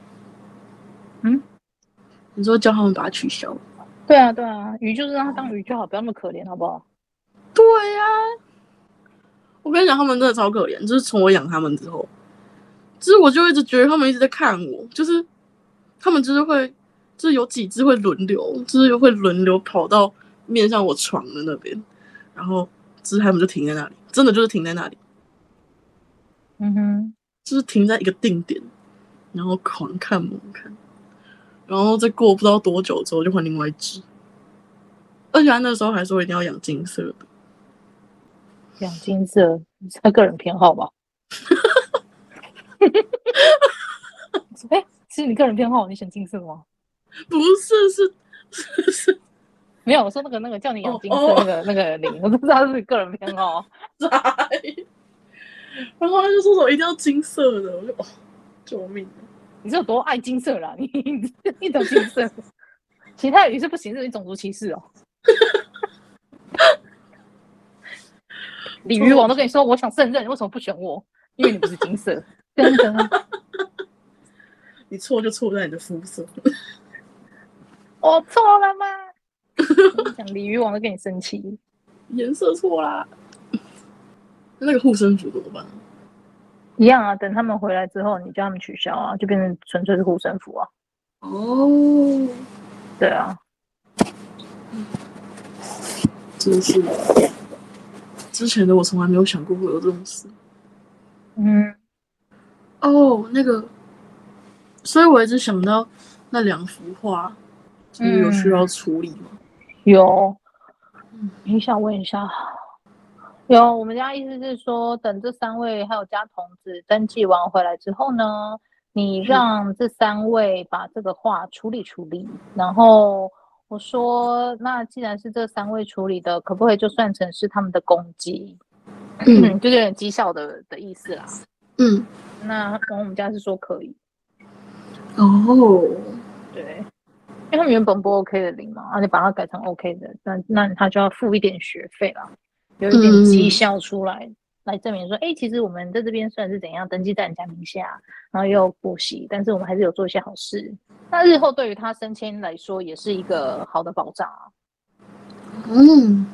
嗯，你说叫他们把它取消？对啊对啊，鱼就是让它当鱼就好，不要那么可怜，好不好？对呀、啊，我跟你讲，他们真的超可怜，就是从我养他们之后，其实我就一直觉得他们一直在看我，就是他们就是会，就是有几只会轮流，就是会轮流跑到面向我床的那边。然后，就是他们就停在那里，真的就是停在那里。嗯哼，就是停在一个定点，然后狂看猛看，然后再过不知道多久之后就换另外一只。而且他那时候还说一定要养金色的。养金色，他个人偏好吧？哎，是你个人偏好，你选金色吗？不是，是是。是没有，我说那个那个叫你养金色那个、oh, oh. 那个灵，我不知道是个人偏好。然后他就说：“我一定要金色的。”我就哦，救命！你是有多爱金色啦？你你懂金色，其他鱼是不行，是你种族歧视哦。鲤鱼王都跟你说，我想胜任，为什么不选我？因为你不是金色，真的。你错就错在你的肤色。我错了吗？讲鲤鱼王都跟你生气，颜色错啦。那个护身符怎么办？一样啊，等他们回来之后，你叫他们取消啊，就变成纯粹是护身符啊。哦，对啊，真是之前的我从来没有想过会有这种事。嗯，哦，那个所以我一直想到那两幅画，就是有需要处理吗？嗯、有，你想问一下。有，我们家意思是说，等这三位还有家童子登记完回来之后呢，你让这三位把这个画处理处理。然后我说，那既然是这三位处理的，可不可以就算成是他们的功绩？嗯，就有点绩效的的意思啦。嗯，那然后我们家是说可以。哦，对，因为他们原本不 OK 的零嘛，而且把它改成 OK 的，那那他就要付一点学费啦。有一点绩效出来，嗯、来证明说，哎、欸，其实我们在这边虽然是怎样登记在人家名下，然后又有补习，但是我们还是有做一些好事。那日后对于他升迁来说，也是一个好的保障啊。嗯，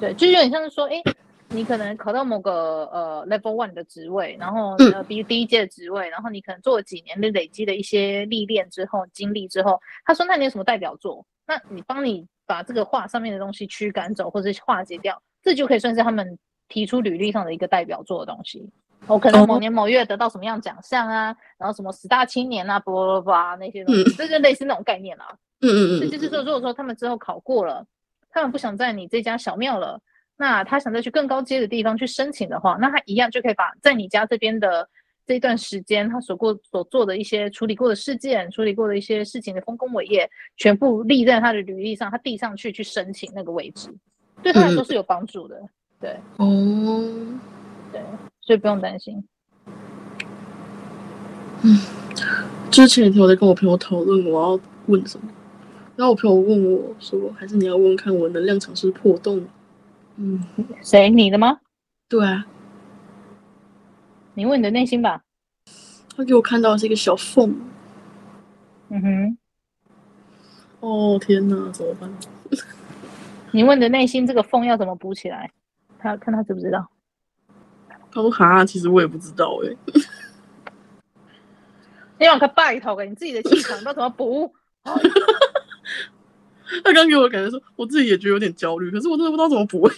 对，就有点像是说，哎、欸，你可能考到某个呃 level one 的职位，然后呃比如第一届的职位，然后你可能做了几年的累积的一些历练之后、经历之后，他说，那你有什么代表作？那你帮你。把这个画上面的东西驱赶走，或者是化解掉，这就可以算是他们提出履历上的一个代表作的东西。我可能某年某月得到什么样奖项啊，然后什么十大青年啊，啵啵啵那些东西，这就类似那种概念啦。嗯嗯嗯。这就是说，如果说他们之后考过了，他们不想在你这家小庙了，那他想再去更高阶的地方去申请的话，那他一样就可以把在你家这边的。这一段时间，他所过所做的一些处理过的事件，处理过的一些事情的丰功伟业，全部立在他的履历上，他递上去去申请那个位置，对他来说是有帮助的。嗯、对，哦、嗯，对，所以不用担心。嗯，之前一天我在跟我朋友讨论我要问什么，然后我朋友问我说，还是你要问看我能量场是破洞？嗯，谁？你的吗？对啊。你问你的内心吧。他给我看到的是一个小缝。嗯哼。哦天哪，怎么办？你问你的内心这个缝要怎么补起来？他看他知不知道？他说哈，其实我也不知道哎。你往他拜托给你自己的气场，要怎么补？他刚给我的感觉说，我自己也觉得有点焦虑，可是我真的不知道怎么补。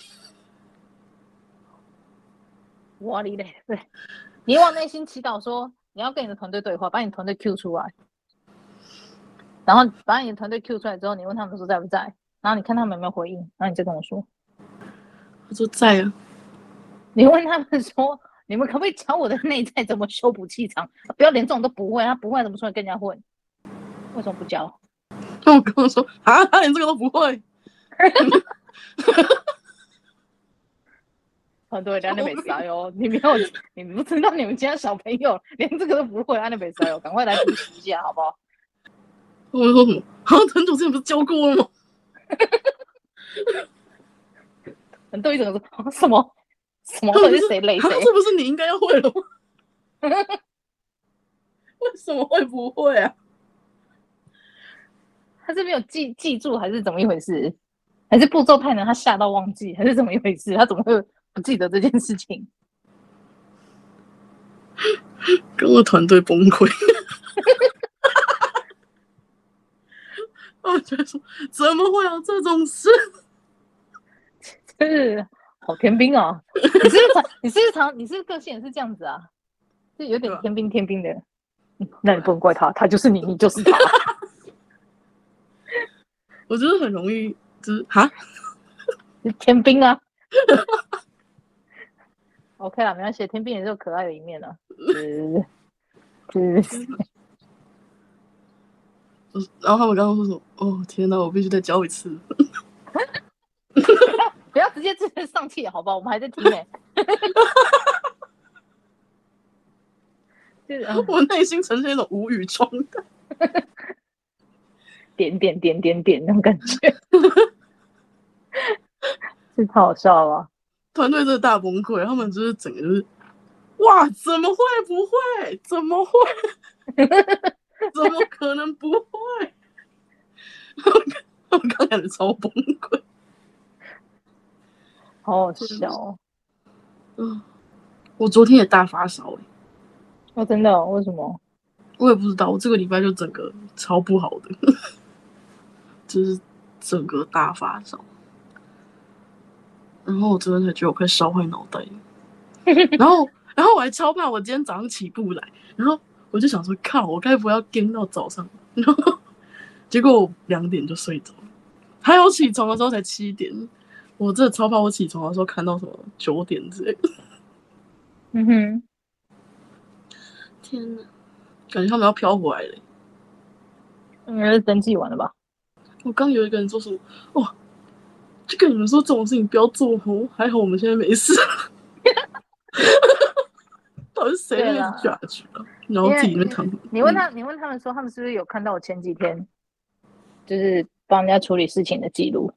我哩嘞，对。你往内心祈祷说，你要跟你的团队对话，把你团队 Q 出来，然后把你的团队 Q 出来之后，你问他们说在不在，然后你看他们有没有回应，然后你再跟我说。他说在啊。你问他们说，你们可不可以教我的内在怎么修补气场？不要连这种都不会，他不会怎么出来跟人家混？为什么不教？那我跟我说啊，他连这个都不会。很多人家那边塞哟，你没有，你不知道你们家小朋友连这个都不会，安那边塞哟，赶快来复习一下好不好？我说什么？啊，团主之前不是教过了吗？很多一种说什么什么到底是谁累谁？这不是你应该要会了吗？为什么会不会啊？他是没有记记住还是怎么一回事？还是步骤太难他吓到忘记还是怎么一回事？他怎么会？不记得这件事情，跟我团队崩溃。我觉得说，怎么会有这种事？真是好天兵啊！你是不是常？你是常？你是个性也是这样子啊？就有点天兵天兵的。那你不能怪他，他就是你，你就是他。我觉得很容易，就是哈，天兵啊。OK 啦，没关系，天兵也是有可爱的一面的。嗯，嗯。然后他们刚刚说什么？哦，天哪，我必须再教一次。不要直接直接上气，好不好？我们还在听呢。就是我内心呈现一种无语状态。点点点点点那种感觉，是太好笑了。团队真的大崩溃，他们就是整个就是，哇，怎么会不会？怎么会？怎么可能不会？我刚开始超崩溃，好好笑哦。嗯，我昨天也大发烧哎。哦，真的？为什么？我也不知道，我这个礼拜就整个超不好的，就是整个大发烧。然后我真的才觉得我快烧坏脑袋了，然后，然后我还超怕我今天早上起不来，然后我就想说，靠，我该不要跟到早上？然后结果我两点就睡着了，还有起床的时候才七点。我真的超怕我起床的时候看到什么九点之类的。嗯哼，天哪，感觉他们要飘回来了。应该是登记完了吧？我刚有一个人说什么，哇，就跟你们说这种事情不要做哦。还好我们现在没事。到底是谁在下去了？然后自己在躺。你问他，你问他们说，他们是不是有看到我前几天就是帮人家处理事情的记录？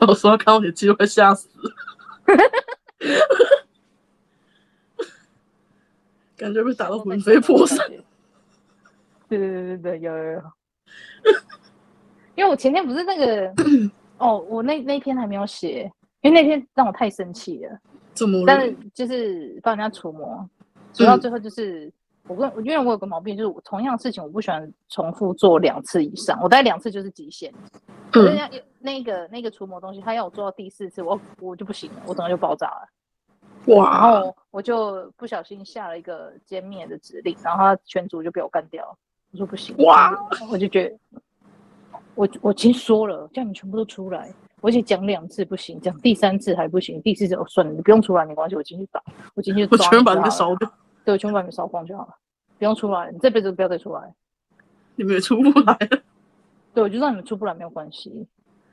我说看到你的记录会吓死，感觉被打到魂飞魄散。对对对对对，有有有。因为我前天不是那个 哦，我那那天还没有写，因为那天让我太生气了。怎么了？但是就是帮人家除魔，除到最后就是、嗯、我跟，因为我有个毛病，就是我同样的事情我不喜欢重复做两次以上，我大概两次就是极限。可是那那个那个除魔东西，他要我做到第四次，我我就不行了，我整个就爆炸了。哇！然后我就不小心下了一个歼灭的指令，然后他全组就被我干掉。我说不行，哇！我就觉得，我我已经说了，叫你全部都出来，我已经讲两次不行，讲第三次还不行，第四次我算了，你不用出来没关系，我进去打，我进去抓，我全部把你们烧掉，对，我全部把你们烧光就好了，不用出来，你这辈子都不要再出来，你们也出不来了。对，我就让你们出不来没有关系。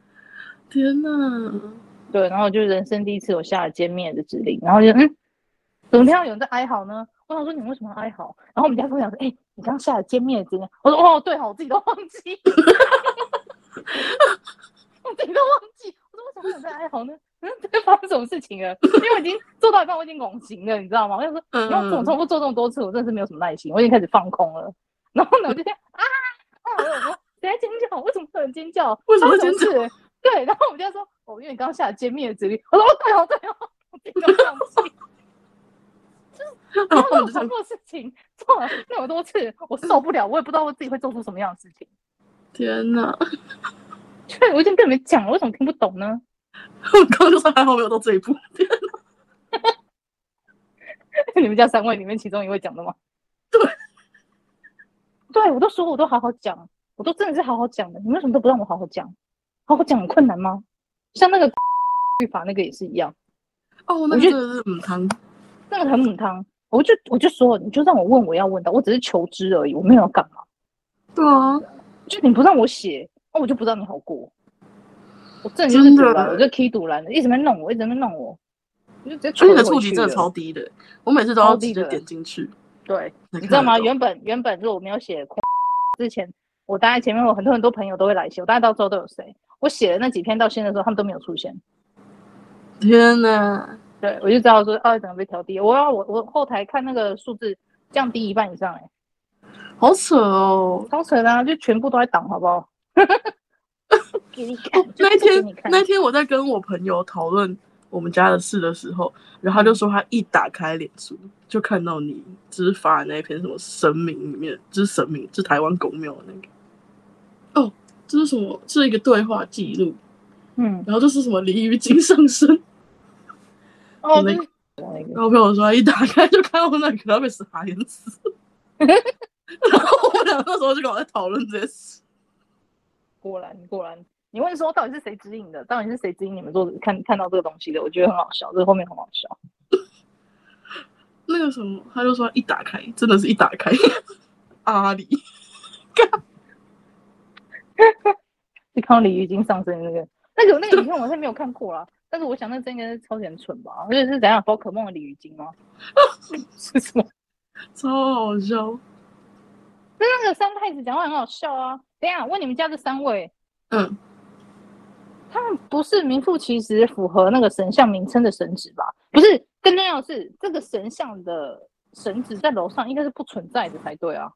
天哪！对，然后就人生第一次我下了歼灭的指令，然后就嗯，怎么听到有人在哀嚎呢？我想说你为什么哀嚎？然后我们家跟我讲说，哎、欸，你刚下了歼灭的指令。我说哦，对好，我自己都忘记，我自己都忘记。我说为什么有人在哀嚎呢？嗯，这发生什么事情了？因为我已经做到一半，我已经拱形了，你知道吗？我想说，你要怎么重复做这么多次？我真的是没有什么耐心，我已经开始放空了。然后呢，我就啊啊！我说谁在尖叫？为什么有人尖叫？为什么尖叫？对，然后我们就说，哦，因为你刚下了歼灭的指令。我说哦，对哦，对哦，我自己都忘记。然后我重复事情做了那么多次，我受不了，我也不知道我自己会做出什么样的事情。天哪！对，我已经跟你们讲了，为什么听不懂呢？我刚刚就说还好没有到这一步。天哪！你们家三位里面其中一位讲的吗？对，对我都说我都好好讲，我都真的是好好讲的，你们为什么都不让我好好讲？好好讲很困难吗？像那个 律法那个也是一样。哦，那个真的是母汤，那个很母汤。我就我就说，你就让我问我要问的，我只是求知而已，我没有要干嘛。对啊，就你不让我写，那我就不知道你好过。我真的就是赌烂，我就 key 赌烂的，一直在弄我，一直在弄我。我就直接。而且你的触及真的超低的，我每次都要直接点进去。对，你知道吗？原本原本如果我没有写之前，我大概前面我很多很多朋友都会来写，我大概到时候都有谁，我写的那几篇到现在的时候，他们都没有出现。天哪！对，我就知道说，二怎么被调低？我要我我后台看那个数字降低一半以上，欸，哎，好扯哦，好扯啊，就全部都在挡，好不好？给你看。那一天，那一天我在跟我朋友讨论我们家的事的时候，然后他就说他一打开脸书就看到你只是发的那一篇什么神明里面，就是神明，就是台湾狗庙的那个。哦，这是什么？这是一个对话记录。嗯，然后这是什么？鲤鱼精上身。哦，那个，然后我朋友说，一打开就看到那个，然后被死哈眼死。然后我们俩那时候就跟我在讨论这些事。果然，果然，你问说到底是谁指引的？到底是谁指引你们做看看到这个东西的？我觉得很好笑，这个后面很好笑。那个什么，他就说一打开，真的是一打开，阿里，你看到鲤鱼精上身那个，那个那个影片我是没有看过啦。但是我想，那真应该是超级蠢吧？而且是怎样宝可梦的鲤鱼精吗？是什么？超好笑！那那个三太子讲话很好笑啊！等下问你们家这三位，嗯，他们不是名副其实符合那个神像名称的神职吧？不是，更重要的是这个神像的神职在楼上应该是不存在的才对啊！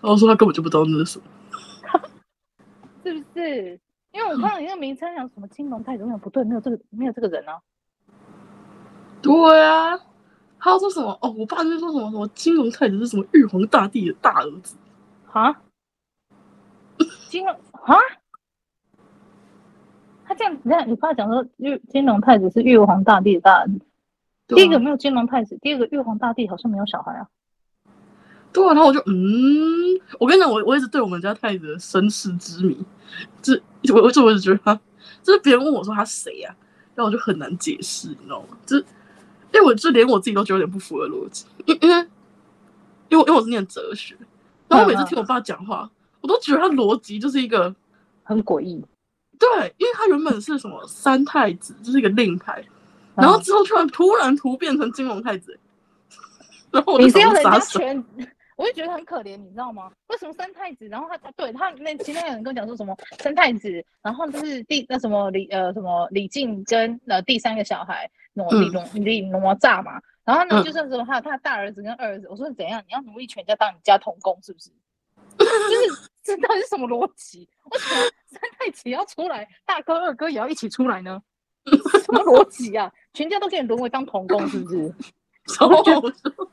我说他根本就不知道那是什么，是不是？因为我看到你那个名称，像什么青龙太子，不对，没有这个，没有这个人啊。对啊，他要说什么？哦，我爸就说什么什么金龙太子是什么玉皇大帝的大儿子啊？金龙啊？他这样，你看你爸讲说玉金龙太子是玉皇大帝的大儿子。第一个没有金龙太子，第二个玉皇大帝好像没有小孩啊。对啊，然后我就嗯，我跟你讲，我我一直对我们家太子的身世之谜，这我我就我就觉得他，就是别人问我说他谁呀、啊，然后我就很难解释，你知道吗？就是因为我就连我自己都觉得有点不符合逻辑，因因为因为因为我是念哲学，然后我每次听我爸讲话，我都觉得他逻辑就是一个很诡异。对，因为他原本是什么三太子，就是一个令牌，然后之后突然突然突变成金龙太子，然后我就想杀神。我就觉得很可怜，你知道吗？为什么三太子？然后他对他那其他人跟我讲说什么三太子，然后就是第那什么李呃什么李靖跟呃第三个小孩哪李哪李哪吒嘛，然后呢、嗯、就是说他他的大儿子跟二儿子，我说怎样？你要努力全家当你家童工是不是？就是这到底是什么逻辑？为什么三太子要出来，大哥二哥也要一起出来呢？什么逻辑啊？全家都可以沦为当童工是不是？我觉得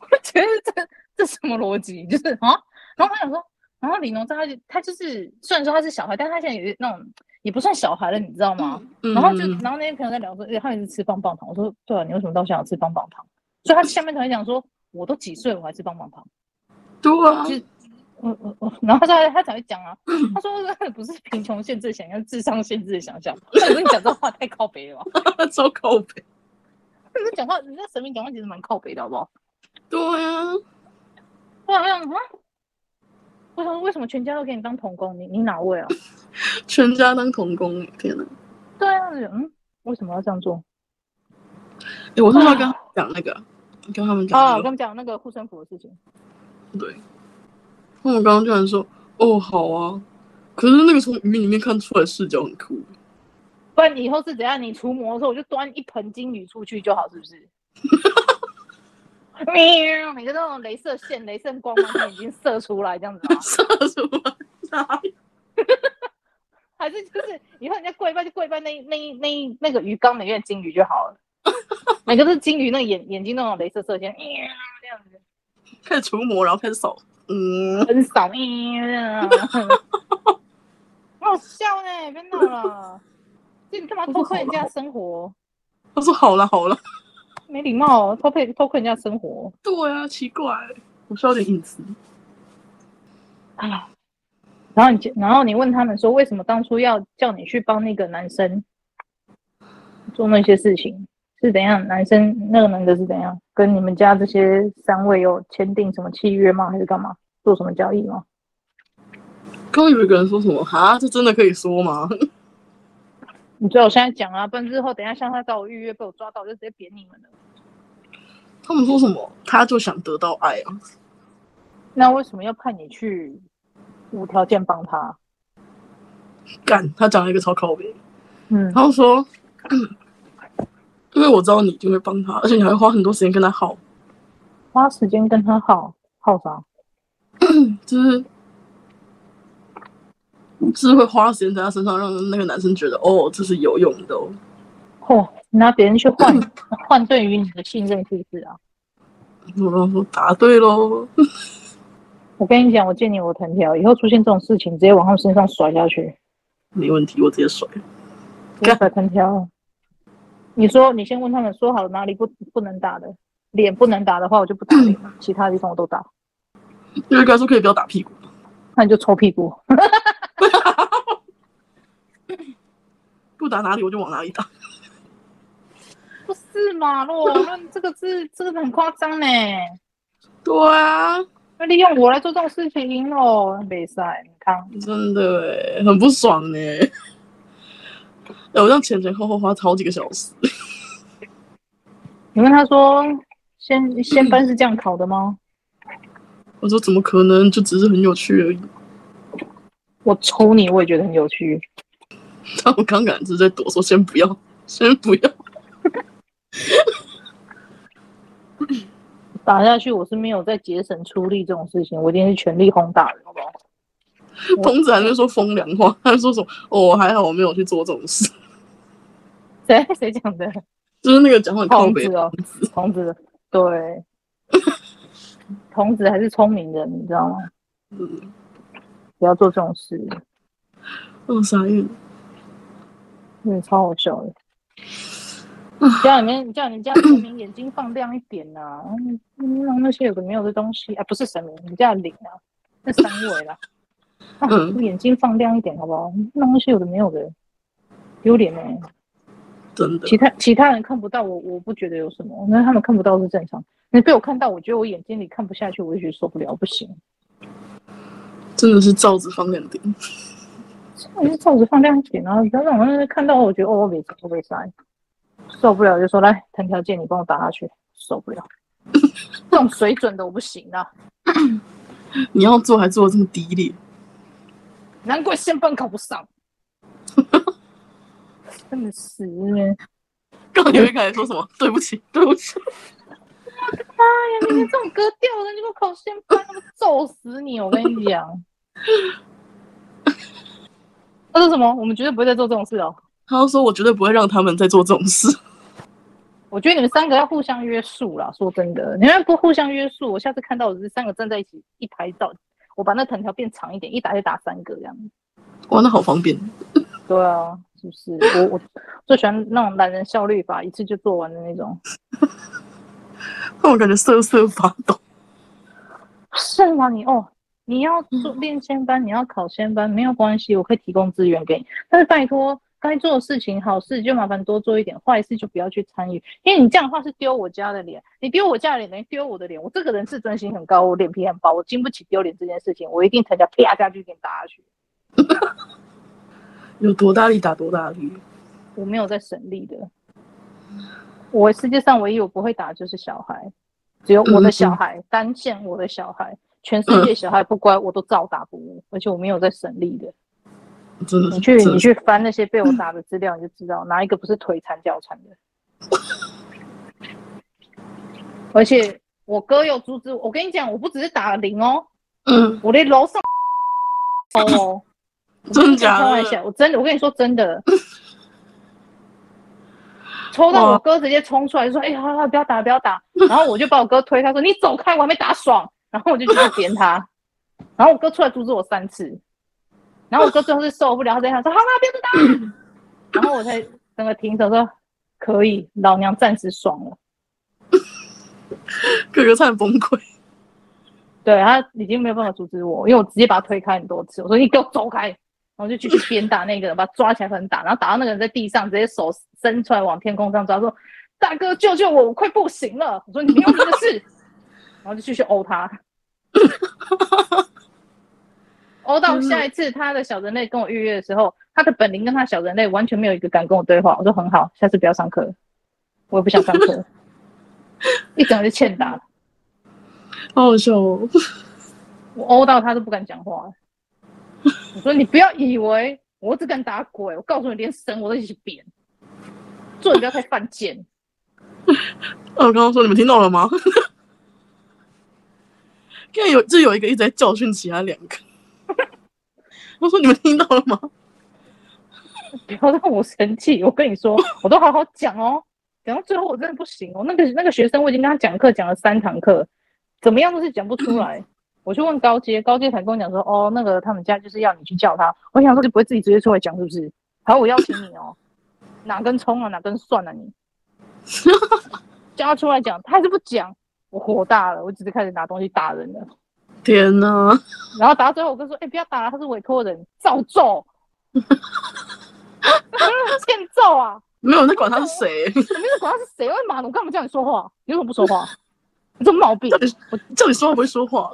我觉得这。这什么逻辑？就是啊，然后他想说，然后李哪吒他就他就是虽然说他是小孩，但他现在也是那种也不算小孩了，你知道吗？嗯、然后就然后那些朋友在聊说，哎，他也是吃棒棒糖。我说，对啊，你为什么到现在吃棒棒糖？所以他下面同学讲说，我都几岁了，我还吃棒棒糖？对啊，就我我我，然后他才他才会讲啊，他说 不是贫穷限制想象，智商限制的想象。我跟你讲这话太靠北了吧，超靠北。你讲话，人家神明讲话其实蛮靠北的，好不好？对啊。我想啊，为什么为什么全家都给你当童工？你你哪位啊？全家当童工，天哪！对啊，嗯，为什么要这样做？哎、欸，我是要跟他讲那个，啊、跟他们讲、那个、啊，我跟他们讲那个护身符的事情。对，那我刚刚居然说，哦，好啊，可是那个从鱼里面看出来视角很酷。不然以后是怎样？你除魔的时候，我就端一盆金鱼出去就好，是不是？喵！每个那种镭射线、镭射光芒已经射出来，这样子吗？射出来，还是就是以后人家跪拜就跪拜那那那那个鱼缸里面的金鱼就好了。每个都是金鱼，那眼眼睛那种镭射射线，喵这样子。开始除魔，然后开始扫，嗯，很扫，喵，好笑呢，别闹了。这你干嘛偷窥人家生活？他说好了好了。没礼貌，偷窥偷窥人家生活。对啊，奇怪，我需要点隐私。啊，然后你，然后你问他们说，为什么当初要叫你去帮那个男生做那些事情？是怎样？男生那个男的是怎样？跟你们家这些三位有签订什么契约吗？还是干嘛？做什么交易吗？刚刚有一个人说什么？哈，这真的可以说吗？你最好现在讲啊，不然之后等一下像他找我预约被我抓到，我就直接扁你们了。他们说什么？他就想得到爱啊？那为什么要派你去无条件帮他？干，他讲了一个超靠北。嗯，他说，因为我知道你一定会帮他，而且你还会花很多时间跟他耗。花时间跟他耗，耗啥？就是就。是会花时间在他身上，让那个男生觉得哦，这是有用的哦。嚯，拿别人去换 换对于你的信任，是不是啊？我答对喽。我跟你讲，我借你我藤条，以后出现这种事情，直接往他们身上甩下去。没问题，我直接甩。甩藤条。你说，你先问他们说好了哪里不不能打的，脸不能打的话，我就不打脸了，其他地方我都打。因为该说可以不要打屁股，那你就抽屁股。不打哪里我就往哪里打，不是嘛？洛，那这个字 这个很夸张呢。对啊，那利用我来做这种事情哦，没赛，你看，真的哎，很不爽呢。哎我这样前前后后花好几个小时。你问他说，先先班是这样考的吗？我说怎么可能？就只是很有趣而已。我抽你，我也觉得很有趣。他们刚刚是在躲，说先不要，先不要。打下去，我是没有在节省出力这种事情，我一定是全力轰打人，好不好？童子还在说风凉话，他说什么？哦，还好我没有去做这种事。谁 谁讲的？就是那个讲话童子哦，童子，对，童子还是聪明人，你知道吗？嗯。不要做这种事。我、哦、傻眼。嗯，超好笑的。叫你们叫你们家神明眼睛放亮一点呐、啊，让那些有的没有的东西啊，不是神明，你家灵啊，那三位啦，啊，眼睛放亮一点好不好？弄那些有的没有的，丢脸呢。真的，其他其他人看不到我，我不觉得有什么，那他们看不到是正常。你被我看到，我觉得我眼睛里看不下去，我就觉得受不了，不行。真的是罩子放亮点，真的是罩子放亮点啊！不要让我看到，我觉得哦，我没我没塞，受不了就说来谈条件，你帮我打下去，受不了，这种水准的我不行啊！你要做还做的这么低劣，难怪先班考不上。真的是，刚刚你会开始说什么？对不起，对不起。妈呀！你连这种格调的，你给我考先班，他们揍死你！我跟你讲。他说什么？我们绝对不会再做这种事哦。他说：“我绝对不会让他们再做这种事。”我觉得你们三个要互相约束啦。说真的，你们不互相约束，我下次看到我这三个站在一起一排照，我把那藤条变长一点，一打就打三个这样。哇，那好方便。对啊。是不是我我最喜欢那种懒人效率法，一次就做完的那种。那我感觉瑟瑟发抖。是吗？你哦，你要做练仙班，你要考仙班，没有关系，我可以提供资源给你。但是拜托，该做的事情，好事就麻烦多做一点，坏事就不要去参与。因为你这样的话是丢我家的脸，你丢我家的脸等于丢我的脸。我这个人自尊心很高，我脸皮很薄，我经不起丢脸这件事情，我一定藤条啪下去给你打下去。有多大力打多大力，我没有在省力的。我世界上唯一我不会打的就是小孩，只有我的小孩，嗯、单线我的小孩，全世界小孩不乖，我都照打不误，而且我没有在省力的。真的，你去你去翻那些被我打的资料，你就知道哪一个不是腿残脚残的。而且我哥又阻止我，我跟你讲，我不只是打了零哦，嗯，我连楼上 哦。真的假的？开玩笑，我真的，我跟你说真的，抽到我哥直接冲出来就说：“哎呀，好好，不要打，不要打。”然后我就把我哥推，他说：“你走开，我还没打爽。”然后我就继续扁他，然后我哥出来阻止我三次，然后我哥最后是受不了，他在想说：“好了，不要再打。”然后我才整个停手说：“可以，老娘暂时爽了。”哥哥差点崩溃，对，他已经没有办法阻止我，因为我直接把他推开很多次，我说：“你给我走开。”然后就继续鞭打那个人，把他抓起来狠打，然后打到那个人在地上，直接手伸出来往天空上抓，说：“大哥，救救我，我快不行了！”我说：“你没有你的事。”然后就继续殴他，殴到下一次他的小人类跟我预约的时候，他的本灵跟他小人类完全没有一个敢跟我对话。我说：“很好，下次不要上课，我也不想上课。”一整个就欠打，好好笑哦！我殴到他都不敢讲话。我说你不要以为我只敢打鬼，我告诉你，连神我都一起扁。做人不要太犯贱。我刚刚说你们听到了吗？看有这有一个一直在教训其他两个。我说你们听到了吗？不要让我生气！我跟你说，我都好好讲哦，讲到最后我真的不行哦。那个那个学生我已经跟他讲课讲了三堂课，怎么样都是讲不出来。我去问高阶，高阶才跟我讲说，哦，那个他们家就是要你去叫他。我想说，你不会自己直接出来讲是不是？好，我邀请你哦。哪根葱啊，哪根蒜啊你？叫他出来讲，他还是不讲。我火大了，我直接开始拿东西打人了。天哪！然后打到最后，我跟说，哎、欸，不要打了，他是委托人，照揍。欠揍啊！没有，那管他是谁？没有管他是谁？为什么？我干嘛叫你说话？你为什么不说话？你这毛病！我叫你说话不会说话。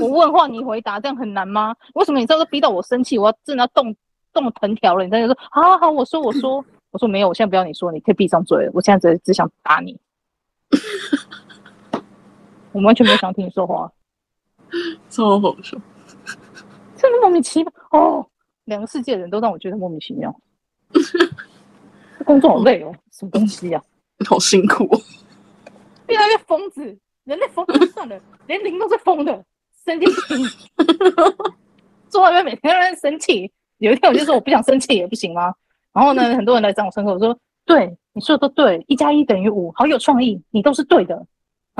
我问话你回答，这样很难吗？为什么你这样都逼到我生气，我要真的要动动藤条了？你在那说，好好好，我说我说 我说没有，我现在不要你说，你可以闭上嘴了。我现在只只想打你，我完全没有想听你说话，超好笑，真的莫名其妙哦。两个世界的人都让我觉得莫名其妙，工作好累哦，什么东西呀、啊？好辛苦哦，越来越疯子，人类疯子算了，连灵都是疯的。生气，坐外面每天都在生气。有一天我就说我不想生气也不行吗？然后呢，很多人来找我上课，我说对，你说的都对，一加一等于五，好有创意，你都是对的。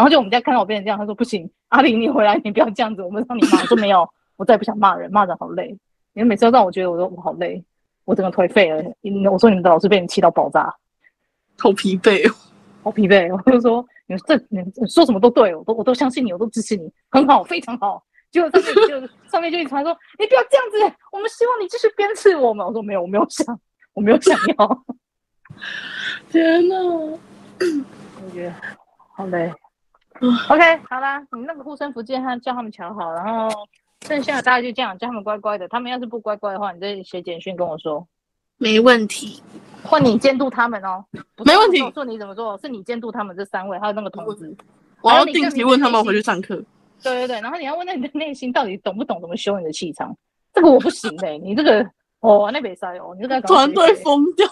然后就我们家看到我变成这样，他说不行，阿玲你回来，你不要这样子，我们让你骂。我说没有，我再也不想骂人，骂人好累。你们每次都让我觉得我说我好累，我整个颓废了。我说你们的老师被你气到爆炸，好疲惫哦，好疲惫。我就说，你们这你说什么都对，我都我都相信你，我都支持你，很好，非常好。结果上面就上面就一直传说，你不要这样子，我们希望你继续鞭策我们。我说没有，我没有想，我没有想要。天哪，我觉得好累。OK，好啦，你那个护身符记他叫他们瞧好，然后剩下的大概就这样，叫他们乖乖的。他们要是不乖乖的话，你再写简讯跟我说。没问题，换你监督他们哦。没问题，说你怎么做，是你监督他们这三位，还有那个同志。我要定期问他们回去上课。对对对，然后你要问那你的内心到底懂不懂怎么修你的气场？这个我不行嘞，你这个哦，那别塞哦，你这个团队 疯掉。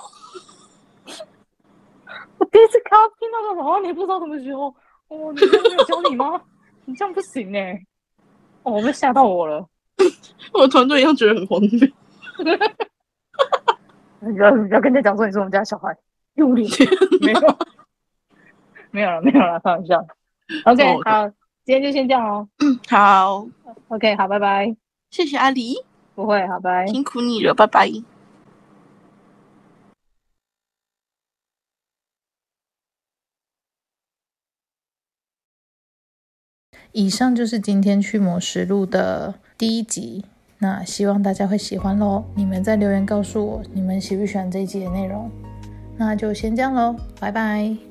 我第一次看到听到这种话，你不知道怎么修哦，你没有教你吗？你这样不行哎，哦，我被吓到我了，我的团队一样觉得很荒谬。你不要不要跟人家讲说你是我们家小孩，用力没有没有了没有了，开玩笑。OK，好。今天就先这样哦。嗯，好，OK，好，拜拜。谢谢阿狸，不会，好，拜。辛苦你了，拜拜。以上就是今天去魔实录的第一集，那希望大家会喜欢喽。你们在留言告诉我，你们喜不喜欢这一集的内容？那就先这样喽，拜拜。